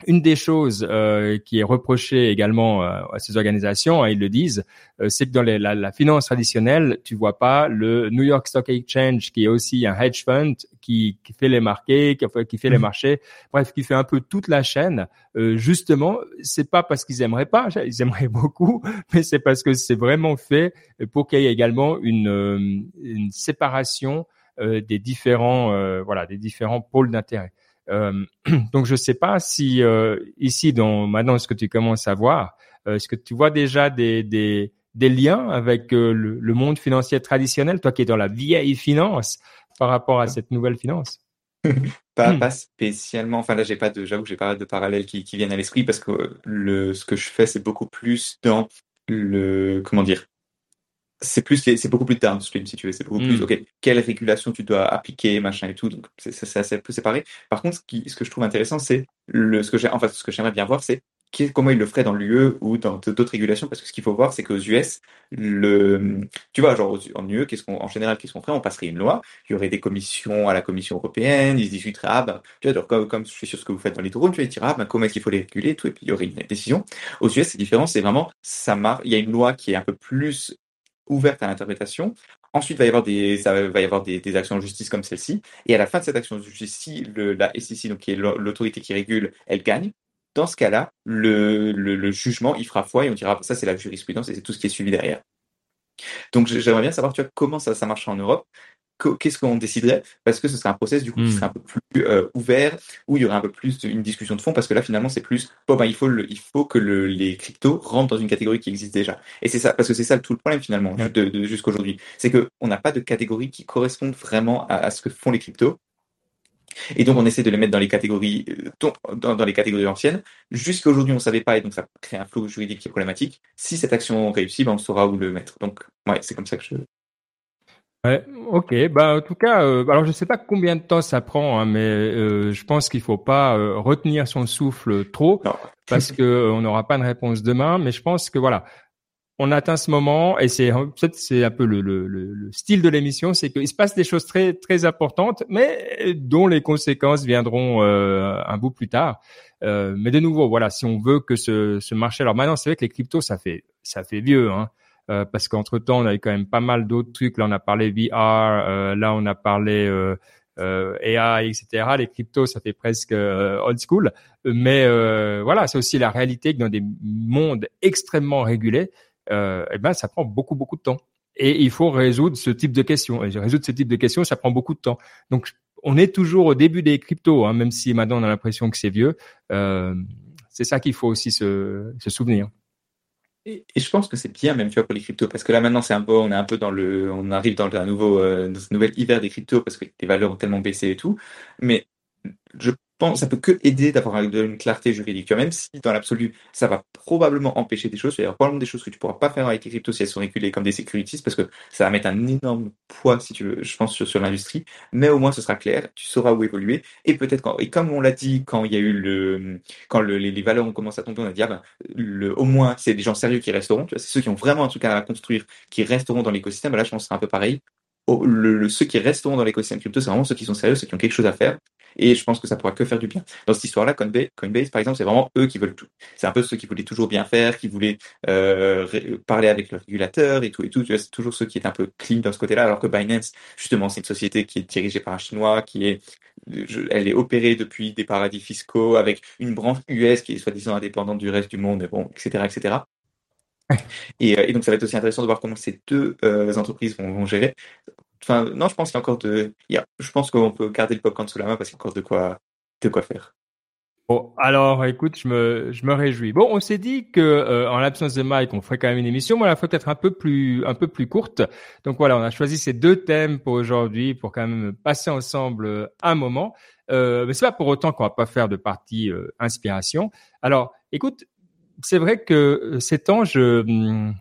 une des choses euh, qui est reprochée également euh, à ces organisations, hein, ils le disent, euh, c'est que dans les, la, la, finance traditionnelle, tu vois pas le New York Stock Exchange qui est aussi un hedge fund qui, qui fait les marqués, qui, qui fait les mmh. marchés, bref, qui fait un peu toute la chaîne. Euh, justement, c'est pas parce qu'ils aimeraient pas, [LAUGHS] ils aimeraient beaucoup, mais c'est parce que c'est vraiment fait pour qu'il y ait également une, une séparation euh, des différents euh, voilà des différents pôles d'intérêt. Euh, [CLEARS THROAT] donc je sais pas si ici dans maintenant ce que tu commences à voir, est-ce que tu vois déjà des des, des liens avec le, le, monde financier traditionnel, toi qui es dans la vieille finance, par rapport à cette nouvelle finance? [LAUGHS] Pas, pas spécialement. Enfin là, j'ai pas de, j'avoue, j'ai pas de parallèles qui, qui viennent à l'esprit parce que le, ce que je fais, c'est beaucoup plus dans le, comment dire, c'est plus c'est beaucoup plus downstream si tu veux. C'est beaucoup plus hmm. ok quelle régulation tu dois appliquer machin et tout. Donc c'est assez peu séparé. Par contre ce, qui, ce que je trouve intéressant c'est le ce que j'ai enfin ce que j'aimerais bien voir c'est comment il le ferait dans l'UE ou dans d'autres régulations. Parce que ce qu'il faut voir c'est qu'aux US le tu vois genre en UE qu'est-ce qu'on en général qu'est-ce qu'on ferait? On passerait une loi. Il y aurait des commissions à la commission européenne. Ils se discuteraient ah ben tu vois comme, comme je suis sur ce que vous faites dans les tours tu vas dire ah ben comment est-ce qu'il faut les réguler et tout. Et puis il y aurait une décision. Aux US c'est différent. C'est vraiment ça marche il y a une loi qui est un peu plus ouverte à l'interprétation. Ensuite, va y avoir des, va y avoir des, actions en justice comme celle-ci. Et à la fin de cette action de justice, si la SEC, donc qui est l'autorité qui régule, elle gagne, dans ce cas-là, le, jugement, il fera foi et on dira, ça c'est la jurisprudence et c'est tout ce qui est suivi derrière. Donc j'aimerais bien savoir, tu vois, comment ça, ça marche en Europe qu'est-ce qu'on déciderait? Parce que ce serait un process du coup qui hmm. serait un peu plus euh, ouvert où il y aurait un peu plus une discussion de fond parce que là finalement c'est plus bon ben il faut le, il faut que le, les cryptos rentrent dans une catégorie qui existe déjà. Et c'est ça parce que c'est ça tout le problème finalement de, de, jusqu'aujourd'hui. C'est que on n'a pas de catégorie qui correspondent vraiment à, à, ce que font les cryptos. Et donc on essaie de les mettre dans les catégories euh, dans, dans les catégories anciennes. Jusqu'à aujourd'hui on savait pas et donc ça crée un flou juridique qui est problématique. Si cette action réussit ben on saura où le mettre. Donc ouais c'est comme ça que je Ouais, ok. Bah en tout cas, euh, alors je sais pas combien de temps ça prend, hein, mais euh, je pense qu'il faut pas euh, retenir son souffle trop parce que on n'aura pas de réponse demain. Mais je pense que voilà, on atteint ce moment et c'est peut-être c'est un peu le, le, le style de l'émission, c'est qu'il se passe des choses très très importantes, mais dont les conséquences viendront euh, un bout plus tard. Euh, mais de nouveau, voilà, si on veut que ce, ce marché, alors maintenant c'est vrai que les cryptos ça fait ça fait vieux, hein, euh, parce qu'entre temps on avait quand même pas mal d'autres trucs. Là on a parlé VR, euh, là on a parlé euh, AI, etc. Les cryptos, ça fait presque old school. Mais voilà, c'est aussi la réalité que dans des mondes extrêmement régulés, eh ben, ça prend beaucoup, beaucoup de temps. Et il faut résoudre ce type de questions. Et résoudre ce type de questions, ça prend beaucoup de temps. Donc, on est toujours au début des cryptos, hein, même si maintenant on a l'impression que c'est vieux. Euh, c'est ça qu'il faut aussi se, se souvenir. Et, je pense que c'est bien même tu vois pour les cryptos parce que là maintenant c'est un peu on est un peu dans le on arrive dans un nouveau euh, dans ce nouvel hiver des cryptos parce que les valeurs ont tellement baissé et tout. Mais je ça peut que aider d'avoir une clarté juridique. Même si dans l'absolu, ça va probablement empêcher des choses. Il y aura probablement des choses que tu pourras pas faire avec les cryptos si elles sont régulées comme des securities parce que ça va mettre un énorme poids, si tu veux, je pense, sur, l'industrie. Mais au moins, ce sera clair. Tu sauras où évoluer. Et peut-être quand, et comme on l'a dit, quand il y a eu le, quand les, valeurs ont commencé à tomber, on a dit, ah ben, le, au moins, c'est des gens sérieux qui resteront. C'est ceux qui ont vraiment un truc à construire, qui resteront dans l'écosystème. Là, je pense que c'est un peu pareil. Le, ceux qui resteront dans l'écosystème crypto, c'est vraiment ceux qui sont sérieux, ceux qui ont quelque chose à faire et je pense que ça pourra que faire du bien. Dans cette histoire-là, Coinbase, par exemple, c'est vraiment eux qui veulent tout. C'est un peu ceux qui voulaient toujours bien faire, qui voulaient euh, parler avec le régulateur et tout et tout. C'est toujours ceux qui étaient un peu clean dans ce côté-là, alors que Binance, justement, c'est une société qui est dirigée par un Chinois, qui est, elle est opérée depuis des paradis fiscaux avec une branche US qui est soi-disant indépendante du reste du monde, et bon, etc., etc. [LAUGHS] Et, euh, et, donc ça va être aussi intéressant de voir comment ces deux euh, entreprises vont, gérer. Enfin, non, je pense qu'il y a encore de. je pense qu'on peut garder le popcorn sous la main parce qu'il y a encore de quoi, de quoi faire. Bon, alors, écoute, je me, je me réjouis. Bon, on s'est dit que euh, en l'absence de Mike, on ferait quand même une émission. Moi, la fois peut-être un peu plus, un peu plus courte. Donc voilà, on a choisi ces deux thèmes pour aujourd'hui, pour quand même passer ensemble un moment. Euh, mais c'est pas pour autant qu'on va pas faire de partie inspiration. Alors, écoute, c'est vrai que euh, ces temps, je, hum,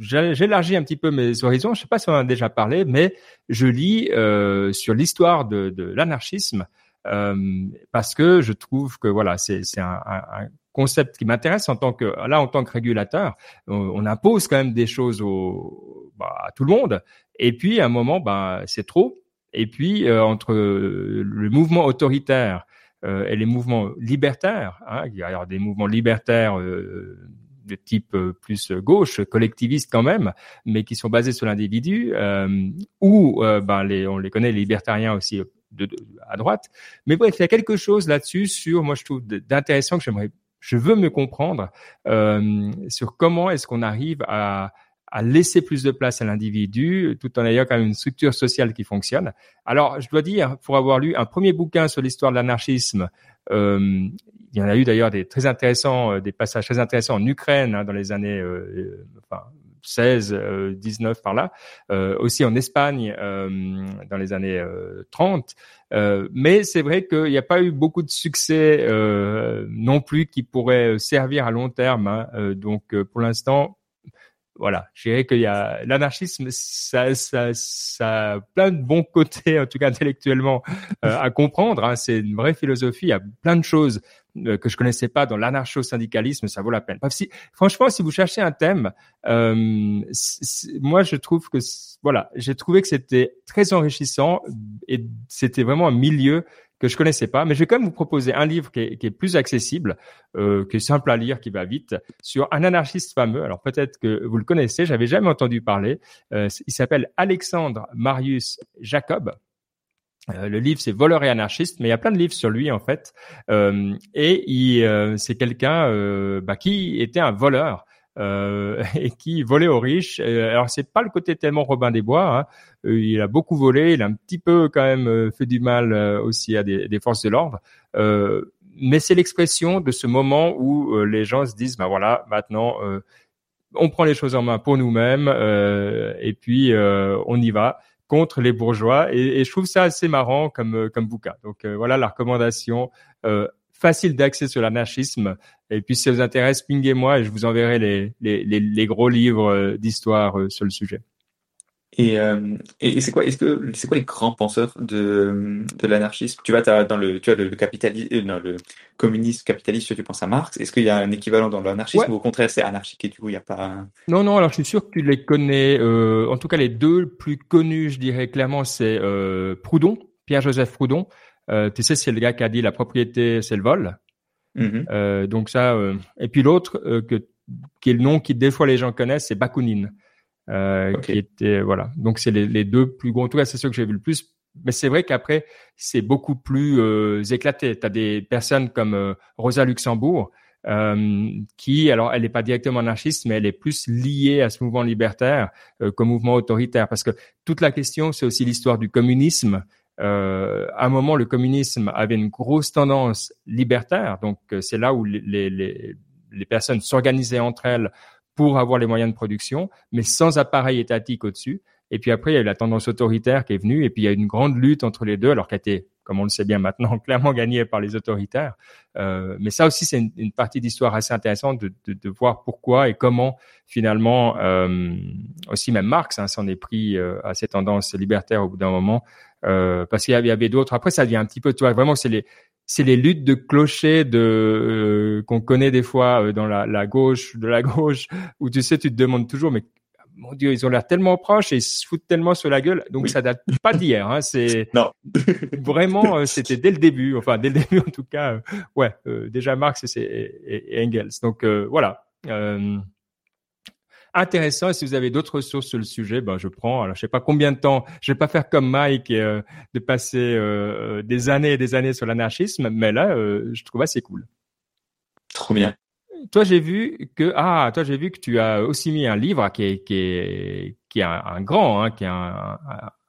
j'élargis un petit peu mes horizons. Je sais pas si on en a déjà parlé, mais je lis euh, sur l'histoire de, de l'anarchisme euh, parce que je trouve que voilà, c'est, un, un, concept qui m'intéresse en tant que là en tant que régulateur. On, impose quand même des choses au, bah, à tout le monde, et puis à un moment, bah, c'est trop. Et puis euh, entre le mouvement autoritaire et les mouvements libertaires. Hein, il y a des mouvements libertaires euh, de type euh, plus gauche, collectiviste quand même, mais qui sont basés sur l'individu, ou ben les, on les connaît, les libertariens aussi de, à droite. Mais bref, il y a quelque chose là-dessus sur, moi je trouve d'intéressant que j'aimerais, je veux me comprendre sur comment est-ce qu'on arrive à à laisser plus de place à l'individu, tout en ayant quand même une structure sociale qui fonctionne. Alors, je dois dire, pour avoir lu un premier bouquin sur l'histoire de l'anarchisme, euh, il y en a eu d'ailleurs des très intéressants, euh, des passages très intéressants en Ukraine hein, dans les années euh, enfin, 16, 19 par là, aussi en Espagne dans les années 30. mais c'est vrai qu'il n'y a pas eu beaucoup de succès non plus qui pourrait servir à long terme. Hein. donc, pour l'instant, voilà, je dirais qu'il y a l'anarchisme, ça, ça, ça a plein de bons côtés, en tout cas intellectuellement, euh, à comprendre. Hein. C'est une vraie philosophie. Il y a plein de choses euh, que je connaissais pas dans l'anarcho-syndicalisme. Ça vaut la peine. franchement, si vous cherchez un thème, euh, moi, je trouve que voilà, j'ai trouvé que c'était très enrichissant et c'était vraiment un milieu que je connaissais pas, mais je vais quand même vous proposer un livre qui est, plus accessible, euh, qui est simple à lire, qui va vite, sur un anarchiste fameux. Alors peut-être que vous le connaissez, j'avais jamais entendu parler. Euh, il s'appelle Alexandre Marius Jacob. Euh, le livre c'est Voleur et anarchiste, mais il y a plein de livres sur lui en fait. Euh, et euh, c'est quelqu'un bah, qui était un voleur euh, [LAUGHS] et qui volait aux riches. Alors c'est pas le côté tellement Robin des Bois. Hein. Euh, il a beaucoup volé, il a un petit peu quand même euh, fait du mal aussi à des, forces de l'ordre. mais c'est l'expression de ce moment où les gens se disent, ben voilà, maintenant on prend les choses en main pour nous-mêmes et puis on y va contre les bourgeois. Et, et, je trouve ça assez marrant comme comme bouquin. Donc voilà la recommandation facile d'accès sur l'anarchisme. Et puis, si ça vous intéresse, pinguez-moi et je vous enverrai les, les, les, les gros livres euh, d'histoire euh, sur le sujet. Et, euh, et, c'est quoi, est-ce que c'est quoi les grands penseurs de, de l'anarchisme? Tu vois, as dans le, tu vois, le, capitalisme, euh, le communisme capitaliste, tu penses à Marx. Est-ce qu'il y a un équivalent dans l'anarchisme ou au contraire c'est anarchique et du coup il n'y a pas Non, non. Alors je suis sûr que tu les connais. Euh, en tout cas, les deux plus connus, je dirais clairement, c'est euh, Proudhon, Pierre-Joseph Proudhon. Euh, tu sais, c'est le gars qui a dit la propriété, c'est le vol. Mm-hmm. Euh, donc ça. et puis l'autre que qui est le nom qui des fois les gens connaissent, c'est Bakounine. Euh, qui était voilà. Donc c'est les, les, deux plus gros. En tout cas, c'est ceux que j'ai vu le plus. Mais c'est vrai qu'après, c'est beaucoup plus euh, éclaté. Tu as des personnes comme euh, Rosa Luxembourg, euh, qui, alors, elle n'est pas directement anarchiste, mais elle est plus liée à ce mouvement libertaire euh, qu'au mouvement autoritaire. Parce que toute la question, c'est aussi l'histoire du communisme. Euh, à un moment, le communisme avait une grosse tendance libertaire. Donc, c'est là où les, les, les personnes s'organisaient entre elles pour avoir les moyens de production, mais sans appareil étatique au-dessus. Et puis après, il y a eu la tendance autoritaire qui est venue, et puis il y a une grande lutte entre les deux, alors qu'elle était, comme on le sait bien maintenant, [LAUGHS] clairement gagnée par les autoritaires. Euh, mais ça aussi, c'est une, une, partie d'histoire assez intéressante de, de, de, voir pourquoi et comment finalement, euh, aussi même Marx hein, s'en est pris euh, à ces tendances libertaires au bout d'un moment, euh, parce qu'il y avait, d'autres. Après, ça devient un petit peu, tu vois, vraiment, c'est les c'est les luttes de clochers de euh, qu'on connaît des fois euh, dans la, la, gauche de la [LAUGHS] gauche où tu sais tu te demandes toujours mais mon dieu ils ont l'air tellement proches et ils se foutent tellement sur la gueule. Donc ça date pas d'hier hein, c'est [LAUGHS] non. [LAUGHS] vraiment euh, c'était dès le début enfin dès le début en tout cas ouais déjà Marx et, et, et, Engels. Donc voilà intéressant. Et si vous avez d'autres ressources sur le sujet, ben, je prends. Alors, je sais pas combien de temps. Je vais pas faire comme Mike euh, de passer euh, des années et des années sur l'anarchisme, mais là, euh, je trouve assez cool. Trop bien. Toi, j'ai vu que ah, toi, j'ai vu que tu as aussi mis un livre qui est qui est qui est un, grand, hein, qui est un,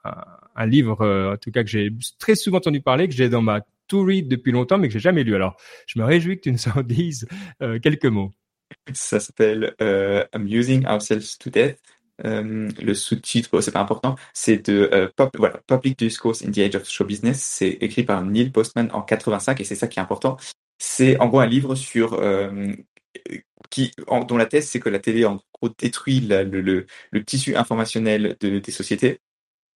un, un livre en tout cas que j'ai très souvent entendu parler, que j'ai dans ma to read depuis longtemps, mais que j'ai jamais lu. Alors, je me réjouis que tu nous en [LAUGHS] dises quelques mots. Ça s'appelle euh, Amusing Ourselves to Death. Euh, le sous-titre, c'est pas important, c'est de euh, Public Discourse in the Age of Show Business. C'est écrit par Neil Postman en 85 et c'est ça qui est important. C'est en gros un livre sur qui, dont la thèse c'est que la télé en gros détruit le, le, tissu informationnel de, des sociétés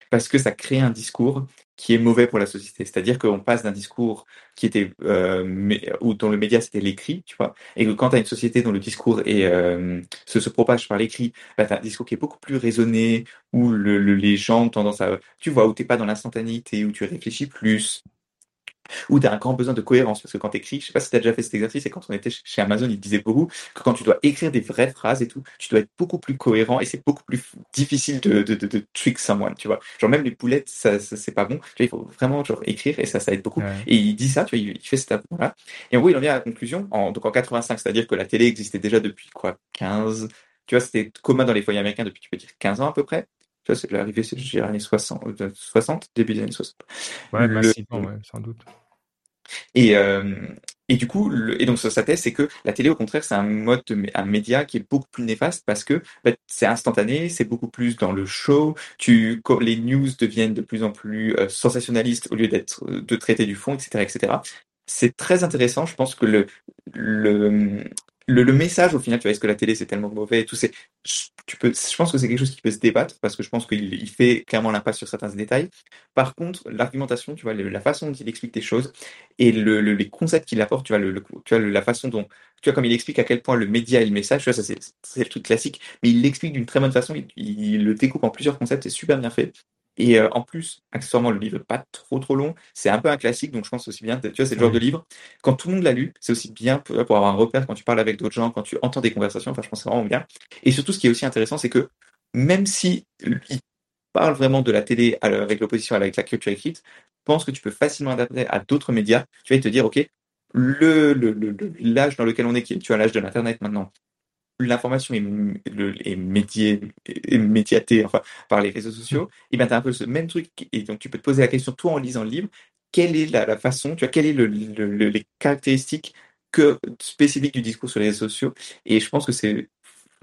parce que ça crée un discours qui est mauvais pour la société. C'est-à-dire qu'on passe d'un discours qui était euh, ou dont le média c'était l'écrit, tu vois, et que quand tu as une société dont le discours est, euh, se, se propage par l'écrit, bah, tu as un discours qui est beaucoup plus raisonné, où le, le, les gens ont tendance à, tu vois, où t'es pas dans l'instantanéité, où tu réfléchis plus, ou tu as un grand besoin de cohérence, parce que quand tu écris, je sais pas si tu as déjà fait cet exercice, et quand on était chez Amazon, ils disaient beaucoup que quand tu dois écrire des vraies phrases et tout, tu dois être beaucoup plus cohérent, et c'est beaucoup plus difficile de, de, de, de, trick someone, tu vois. Genre même les poulettes, ça, ça c'est pas bon, tu vois, il faut vraiment genre écrire, et ça, ça aide beaucoup. Ouais. Et il dit ça, tu vois, il, il fait cet là Et en gros, il en vient à la conclusion, en, donc en 85, c'est-à-dire que la télé existait déjà depuis quoi, 15, tu vois, c'était commun dans les foyers américains depuis, tu peux dire, 15 ans à peu près. Tu vois, c'est l'arrivée, c'est les années 60, 60, début des années 60. Ouais, le, massivement, ouais, sans doute. Et, euh, et du coup, le, et donc sa thèse, c'est que la télé, au contraire, c'est un mode, de, un média qui est beaucoup plus néfaste parce que bah, c'est instantané, c'est beaucoup plus dans le show. Tu, les news deviennent de plus en plus euh, sensationnalistes au lieu d'être de traiter du fond, etc., etc. C'est très intéressant. Je pense que le, le, le, le, message au final, tu vois, est-ce que la télé c'est tellement mauvais et tout, c'est, tu peux, je pense que c'est quelque chose qui peut se débattre parce que je pense qu'il il fait clairement l'impasse sur certains détails. Par contre, l'argumentation, tu vois, la façon dont il explique les choses et le, le les concepts qu'il apporte, tu vois, le, tu vois, la façon dont, tu vois, comme il explique à quel point le média et le message, tu vois, ça c'est, c'est le truc classique, mais il l'explique d'une très bonne façon, il, il, le découpe en plusieurs concepts, c'est super bien fait. Et euh, en plus, accessoirement, le livre n'est pas trop trop long. C'est un peu un classique, donc je pense aussi bien. Tu vois, c'est le genre de livre. Quand tout le monde l'a lu, c'est aussi bien pour, avoir un repère quand tu parles avec d'autres gens, quand tu entends des conversations. Enfin, je pense que c'est vraiment bien. Et surtout, ce qui est aussi intéressant, c'est que même si il parle vraiment de la télé avec l'opposition avec la culture écrite, pense que tu peux facilement adapter à d'autres médias. Tu vas te dire, ok, le l'âge le, le, dans lequel on est, tu as l'âge de l'internet maintenant, l'information est, le, est, médiée, est médiatée enfin, par les réseaux sociaux, et bien tu as un peu ce même truc, et donc tu peux te poser la question, toi en lisant le livre, quelle est la, la façon, tu vois, quelles sont le, le, les caractéristiques que, spécifiques du discours sur les réseaux sociaux, et je pense que c'est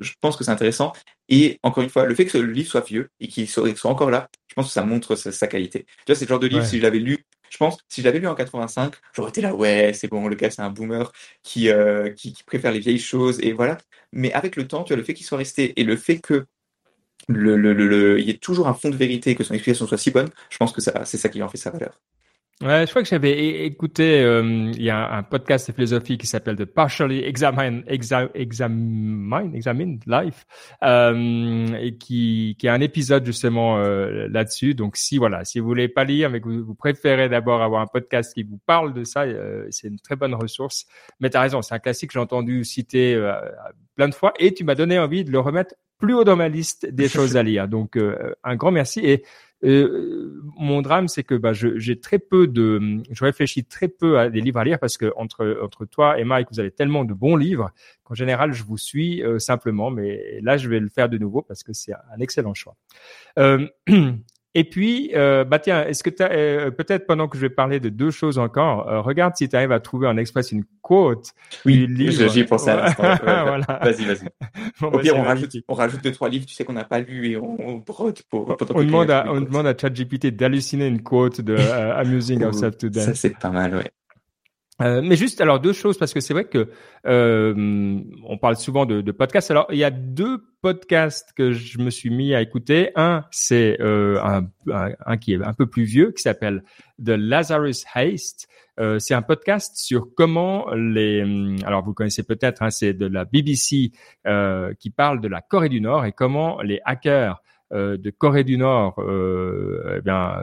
je pense que c'est intéressant. Et encore une fois, le fait que le livre soit vieux et qu'il soit, soit, encore là, je pense que ça montre sa, sa qualité. Tu vois, c'est le genre de livre, ouais. si je l'avais lu je pense, si je l'avais lu en 85, j'aurais été là, ouais, c'est bon, le gars, c'est un boomer qui, euh, qui, préfère les vieilles choses, et voilà. Mais avec le temps, tu vois, le fait qu'il soit resté et le fait que le, le, le, y ait toujours un fond de vérité, que son explication soit si bonne, je pense que c'est ça qui en fait sa valeur. Ouais, je crois que j'avais écouté, euh, il y a un podcast de philosophie qui s'appelle The Partially Examine, Examine, Examine Life, euh, et qui, qui a un épisode justement euh, là-dessus. Donc si voilà, si vous voulez pas lire, mais que vous, préférez d'abord avoir un podcast qui vous parle de ça, euh, c'est une très bonne ressource. Mais tu as raison, c'est un classique que j'ai entendu citer euh, plein de fois, et tu m'as donné envie de le remettre plus haut dans ma liste des [LAUGHS] choses à lire. Donc un grand merci et euh, mon drame, c'est que bah, j'ai très peu de, je réfléchis très peu à des livres à lire parce que entre entre toi et Mike, vous avez tellement de bons livres qu'en général, je vous suis euh, simplement. Mais là, je vais le faire de nouveau parce que c'est un excellent choix. Euh, [CLEARS THROAT] Et puis, euh, bah tiens, est-ce que tu euh, peut-être pendant que je vais parler de deux choses encore, euh, regarde si tu arrives à trouver en express une quote oui, du livre. J'y pensé à [LAUGHS] voilà. Vas-y, vas-y. [LAUGHS] Au bah, pire, on rajoute, on rajoute deux trois livres, tu sais qu'on n'a pas lu et on, brode pour. On demande à, on demande à ChatGPT d'halluciner une quote de Amusing Ourselves to Death. Ça c'est pas mal, ouais. Euh, mais juste alors deux choses parce que c'est vrai que euh, on parle souvent de, podcasts. Alors il y a deux podcasts que je me suis mis à écouter. Un c'est euh, un, un, qui est un peu plus vieux qui s'appelle The Lazarus Heist. Euh, c'est un podcast sur comment les alors vous connaissez peut-être hein, c'est de la BBC euh, qui parle de la Corée du Nord et comment les hackers de Corée du Nord eh bien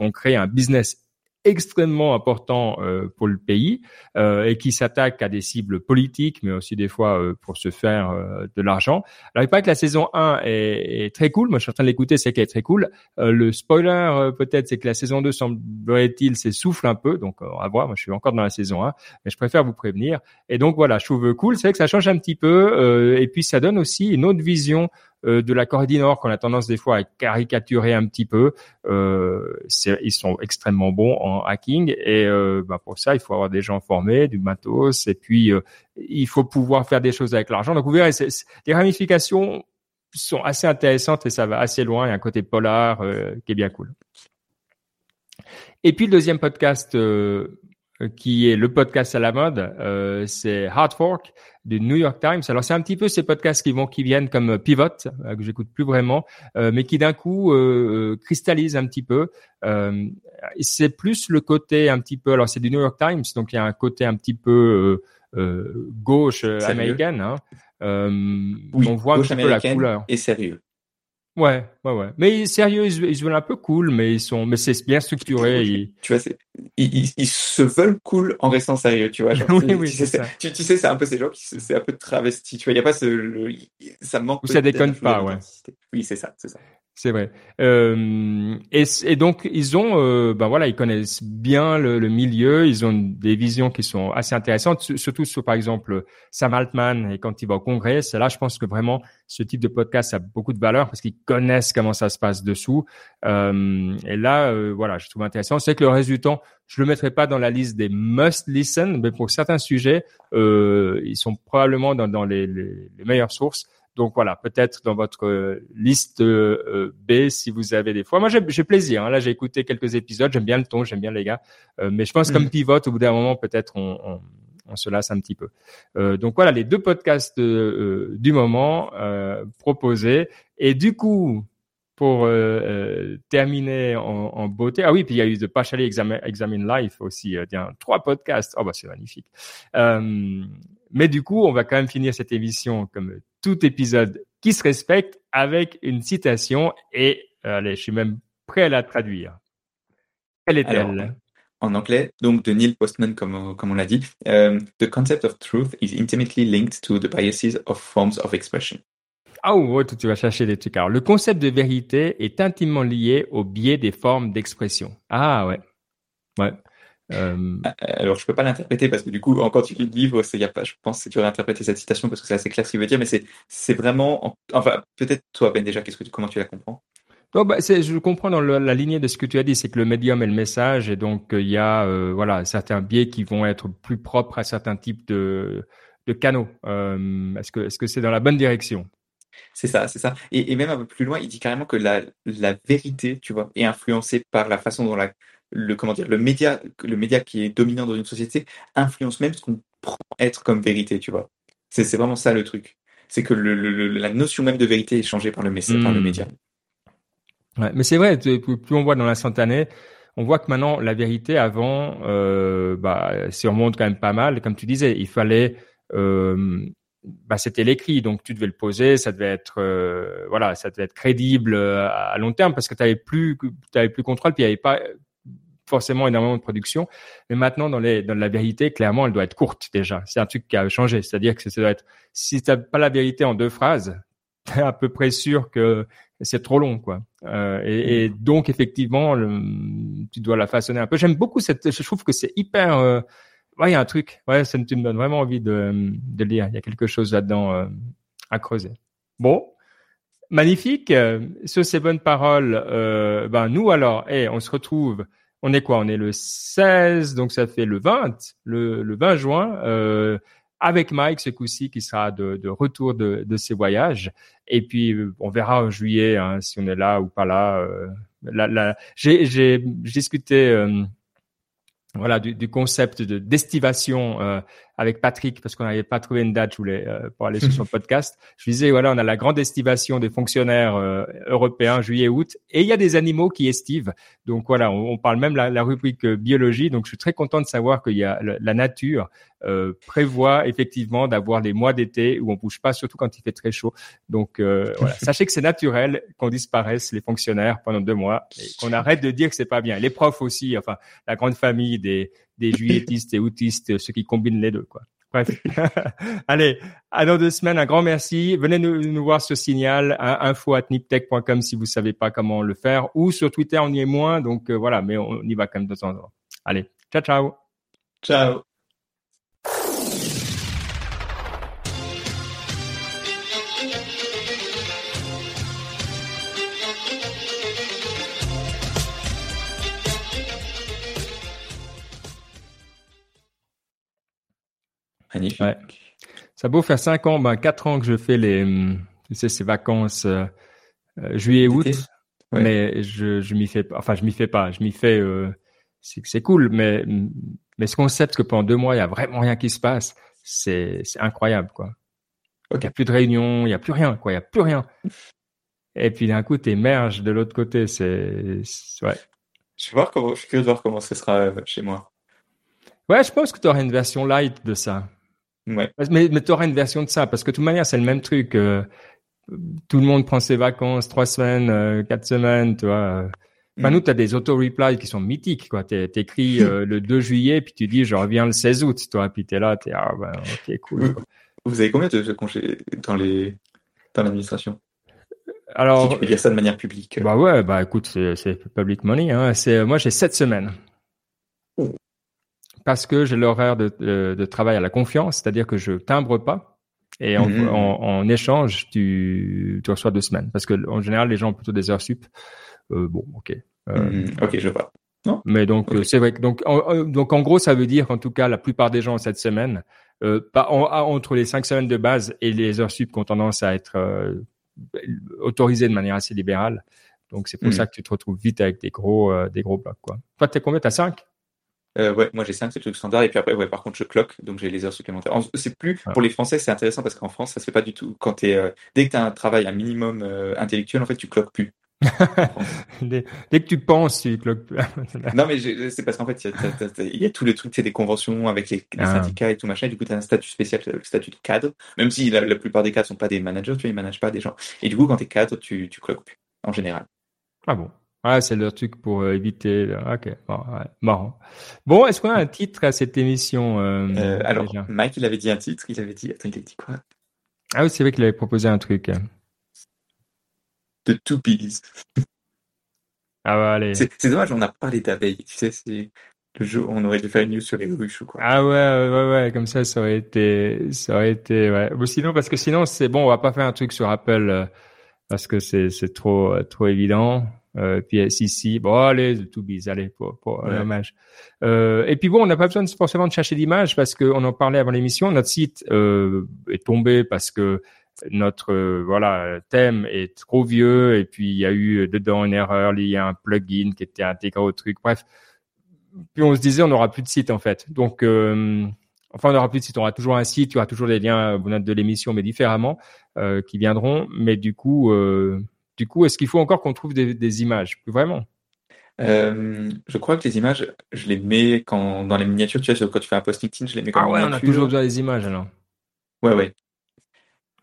ont créé un business extrêmement important euh, pour le pays euh, et qui s'attaque à des cibles politiques, mais aussi des fois euh, pour se faire euh, de l'argent. Alors il paraît que la saison 1 est, est très cool. Moi, je suis en train de l'écouter, c'est qu'elle est très cool. Euh, le spoiler peut-être, c'est que la saison 2 semblerait-il s'essouffle un peu. Donc on va voir. Moi, je suis encore dans la saison 1, mais je préfère vous prévenir. Et donc voilà, je trouve cool. C'est vrai que ça change un petit peu et puis ça donne aussi une autre vision euh, de la Corée du Nord qu'on a tendance des fois à caricaturer un petit peu. Euh, ils sont extrêmement bons en hacking et euh, bah pour ça il faut avoir des gens formés, du matos et puis euh, il faut pouvoir faire des choses avec l'argent. Donc vous verrez, les ramifications sont assez intéressantes et ça va assez loin. Il y a un côté polar qui est bien cool. Et puis le deuxième podcast qui est le podcast à la mode, euh, c'est Hard Fork du New York Times. Alors c'est un petit peu ces podcasts qui vont, qui viennent comme Pivot euh, que j'écoute plus vraiment, euh, mais qui d'un coup euh, cristallisent un petit peu. c'est plus le côté un petit peu. Alors c'est du New York Times, donc il y a un côté un petit peu gauche américaine. Hein. oui, on voit un petit peu la couleur. Et sérieux. Ouais, ouais, ouais. Mais sérieux, ils, se veulent un peu cool, mais ils sont, mais c'est bien structuré. Tu vois, ils, ils, se veulent cool en restant sérieux, tu vois. [LAUGHS] oui, oui, tu, sais, tu, tu, sais, c'est un peu ces gens qui, c'est un peu travesti, tu vois. Il y a pas ce, ça manque. Ou ça déconne pas, ouais. Oui, c'est ça, c'est ça. C'est vrai. Euh, et, et, donc ils ont, euh, ben voilà, ils connaissent bien le, le, milieu, ils ont des visions qui sont assez intéressantes, surtout sur par exemple Sam Altman et quand il va au congrès. Là, je pense que vraiment ce type de podcast a beaucoup de valeur parce qu'ils connaissent comment ça se passe dessous. Euh, et là, euh, voilà, je trouve intéressant. C'est que le temps, je le mettrai pas dans la liste des must listen, mais pour certains sujets, euh, ils sont probablement dans, dans les, les meilleures sources. Donc voilà, peut-être dans votre euh, liste euh, B si vous avez des fois. Moi j'ai plaisir. Hein. Là j'ai écouté quelques épisodes, j'aime bien le ton, j'aime bien les gars. Euh, mais je pense comme mm. pivot au bout d'un moment peut-être on, on, on, se lasse un petit peu. donc voilà les deux podcasts du moment proposés. Et du coup pour terminer en, en, beauté. Ah oui, puis il y a eu The Partially Examine, Examine Life aussi. Euh, trois podcasts. Oh bah c'est magnifique. Euh, mais du coup, on va quand même finir cette émission comme tout épisode qui se respecte avec une citation et allez, je suis même prêt à la traduire. Quelle est-elle? En anglais, donc de Neil Postman, comme, comme on l'a dit, euh, The concept of truth is intimately linked to the biases of forms of expression. Ah oh, tu vas chercher des trucs. Alors, le concept de vérité est intimement lié au biais des formes d'expression. Ah ouais. Ouais. Euh... Alors, je peux pas l'interpréter parce que du coup, quand tu lis le livre, y a pas, je pense que tu vas interpréter cette citation parce que c'est assez clair ce qu'il veut dire, mais c'est, c'est vraiment, enfin, peut-être toi, Ben, déjà, qu'est-ce que comment tu la comprends? Oh bah, je comprends dans la lignée de ce que tu as dit, c'est que le médium est le message et donc il y a euh, voilà certains biais qui vont être plus propres à certains types de, de canaux. Euh, est-ce que est-ce que c'est dans la bonne direction? C'est ça, c'est ça. Et, et, même un peu plus loin, il dit carrément que la, la vérité, tu vois, est influencée par la façon dont la le comment dire le média le média qui est dominant dans une société influence même ce qu'on prend être comme vérité tu vois c'est vraiment ça le truc c'est que le, le, la notion même de vérité est changée par le, par le Hmm. média. Ouais, mais c'est vrai, plus on voit dans l'instantané, on voit que maintenant la vérité avant, euh, bah, si on remonte quand même pas mal, comme tu disais, il fallait, euh, bah, c'était l'écrit, donc tu devais le poser, ça devait être, euh, voilà, ça devait être crédible euh, à long terme parce que tu avais plus, tu plus contrôle, puis il n'y avait pas forcément énormément de production. Mais maintenant, dans, les, dans la vérité, clairement, elle doit être courte déjà. C'est un truc qui a changé, c'est-à-dire que ça doit être, si tu n'as pas la vérité en deux phrases, [LAUGHS] t'es à peu près sûr que c'est trop long, quoi. Euh, et, et donc effectivement, le, tu dois la façonner un peu. J'aime beaucoup cette. Je trouve que c'est hyper. Euh, ouais, il y a un truc. Ouais, ça tu me donne vraiment envie de, de lire. Il y a quelque chose là-dedans euh, à creuser. Bon, magnifique. Euh, sur ces bonnes paroles, euh, ben nous alors, hey, on se retrouve. On est quoi? On est le 16, donc ça fait le 20, le, le 20 juin. Euh, avec Mike ce coup-ci qui sera de, retour de, ses voyages. Et puis on verra en juillet hein, si on est là ou pas là. Euh, j'ai discuté euh, voilà du, du, concept de d'estivation euh, avec Patrick parce qu'on n'avait pas trouvé une date je voulais euh, pour aller sur son [LAUGHS] podcast. Je disais voilà on a la grande estivation des fonctionnaires euh, européens juillet août. Et il y a des animaux qui estivent donc voilà on, on parle même la, la rubrique biologie. Donc je suis très content de savoir qu'il y a la, la nature euh, prévoit effectivement d'avoir les mois d'été où on bouge pas, surtout quand il fait très chaud. Donc euh, voilà, [LAUGHS] sachez que c'est naturel qu'on disparaisse les fonctionnaires pendant deux mois et qu'on arrête de dire que c'est pas bien. Les profs aussi, enfin la grande famille des des juilletistes et outistes, ceux qui combinent les deux quoi. Bref, [LAUGHS] allez, à dans deux semaines, un grand merci. Venez nous, nous voir sur Signal, info at niptech.com si vous savez pas comment le faire, ou sur Twitter, on y est moins, donc euh, voilà, mais on y va quand même de temps en temps. Allez, ciao, ciao. Ciao. Ouais. Ça a beau faire cinq ans, ben quatre ans que je fais les, tu sais, ces vacances euh, juillet août, ouais. mais je je m'y fais pas. Enfin, je m'y fais pas. Je m'y fais. Euh, c'est c'est cool, mais mais ce concept que pendant deux mois il y a vraiment rien qui se passe, c'est c'est incroyable quoi. Il okay. y a plus de réunions, il y a plus rien quoi, il y a plus rien. Et puis d'un coup, t'émerges de l'autre côté. C'est ouais. Je vais voir comment. Je suis curieux de voir comment ce sera chez moi. Ouais, je pense que tu auras une version light de ça. Ouais. Mais, mais tu auras une version de ça, parce que de toute manière, c'est le même truc. Euh, tout le monde prend ses vacances, trois semaines, euh, quatre semaines, tu vois. Enfin, mm. nous, tu as des auto-replies qui sont mythiques, quoi. Tu écris euh, [LAUGHS] le 2 juillet, puis tu dis, je reviens le 16 août, toi. Puis tu es là, tu es, ah, ben, ok, cool. Vous, vous avez combien de congés dans les dans l'administration? Alors, si tu peux dire ça de manière publique. Bah ouais, bah écoute, c'est public money. Hein. C'est moi j'ai sept semaines. Parce que j'ai l'horaire de, de, de, travail à la confiance, c'est-à-dire que je timbre pas et en, mmh. en, en échange tu, tu reçois deux semaines. Parce que en général les gens ont plutôt des heures sup. Euh, bon, ok. Euh, mmh. Ok, je vois. Non? mais donc okay. c'est vrai que donc en, donc en gros ça veut dire qu'en tout cas la plupart des gens cette semaine, euh, pas en, entre les cinq semaines de base et les heures sup qui ont tendance à être euh, autorisé de manière assez libérale. Donc c'est pour mmh. ça que tu te retrouves vite avec des gros euh, des gros blocs quoi. Toi t'es combien? T'as 5 euh, ouais, moi j'ai 5, c'est le truc standard, et puis après, ouais, par contre, je cloque, donc j'ai les heures supplémentaires. C'est plus, ouais. pour les Français, c'est intéressant parce qu'en France, ça se fait pas du tout. Quand es, euh, dès que tu as un travail, un minimum euh, intellectuel, en fait, tu cloques plus. [LAUGHS] dès, dès, que tu penses, tu cloques plus. [LAUGHS] non, mais c'est parce qu'en fait, il y, y, a tous les trucs, c'est des conventions avec les, les ah. syndicats et tout machin, et du coup, tu as un statut spécial, le statut de cadre, même si la, la plupart des cadres sont pas des managers, tu vois, ils managent pas des gens. Et du coup, quand tu es cadre, tu, tu cloques plus, en général. Ah bon Ouais, c'est le truc pour euh, éviter. Ok, bon, ouais, marrant. Bon, est-ce qu'on a un titre à cette émission euh, euh, Alors, Mike, il avait dit un titre. Il avait dit. Attends, il a dit quoi? Ah oui, c'est vrai qu'il avait proposé un truc. The Two Peas. Ah ouais, allez. C'est dommage, on a parlé d'abeilles. Tu sais, c'est le jour où on aurait dû faire une news sur les ruches ou quoi. Ah ouais, ouais, ouais, comme ça, ça aurait été, ça aurait été, ouais. Sinon, parce que sinon, c'est bon, on va pas faire un truc sur Apple euh, parce que c'est c'est trop trop évident. Euh, puis si si bon allez tout bise allez pour pour ouais. hommage euh, et puis bon on n'a pas besoin de, forcément de chercher d'image parce que on en parlait avant l'émission notre site euh, est tombé parce que notre euh, voilà thème est trop vieux et puis il y a eu dedans une erreur liée à un plugin qui était intégré au truc bref puis on se disait on n'aura plus de site en fait donc euh, enfin, on aura plus de site. On aura toujours un site, il y aura toujours des liens euh, de l'émission, mais différemment, euh, qui viendront. Mais du coup, euh, du coup, est-ce qu'il faut encore qu'on trouve des, des images? Vraiment? Euh, je crois que les images, je les mets quand dans les miniatures, tu vois, quand tu fais un post LinkedIn, je les mets comme Ah ouais, on a toujours besoin des images alors. Ouais, ouais.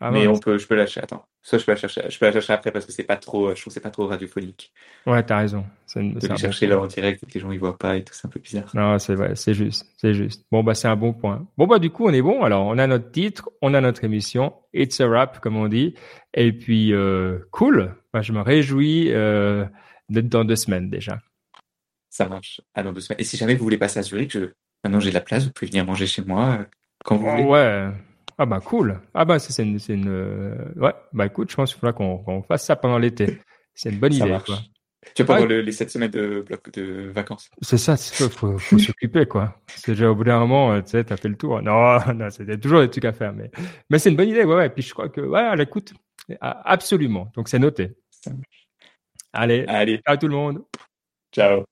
Ah mais on peut, je peux la chercher. Attends, soit je peux la chercher, je peux la chercher après parce que c'est pas trop, je trouve que c'est pas trop radiophonique. Ouais, t'as raison. C'est de chercher là en direct et que les gens ils voient pas et tout, c'est un peu bizarre. Non, c'est vrai, c'est juste, c'est juste. Bon bah c'est un bon point. Bon bah du coup on est bon. Alors on a notre titre, on a notre émission, it's a wrap comme on dit. Et puis euh, cool. Bah, je me réjouis euh, d'être dans deux semaines déjà. Ça marche. Ah, dans deux semaines. Et si jamais vous voulez passer à Zurich, je... maintenant j'ai de la place, vous pouvez venir manger chez moi euh, quand vous voulez. Ouais. Ah bah cool. Ah bah c'est une, une euh, ouais bah écoute, je pense qu'il faudra qu'on fasse ça pendant l'été. C'est une bonne idée. Quoi. Tu vois, pendant les sept semaines de bloc de vacances. C'est ça, il faut, faut s'occuper quoi. C'est déjà au bout d'un moment, tu sais, t'as fait le tour. Non, [LAUGHS] non, c'était toujours des trucs à faire, mais mais c'est une bonne idée, ouais, ouais. Puis je crois que ouais, à l'écoute, absolument. Donc c'est noté. Allez, allez, ciao tout le monde. Ciao.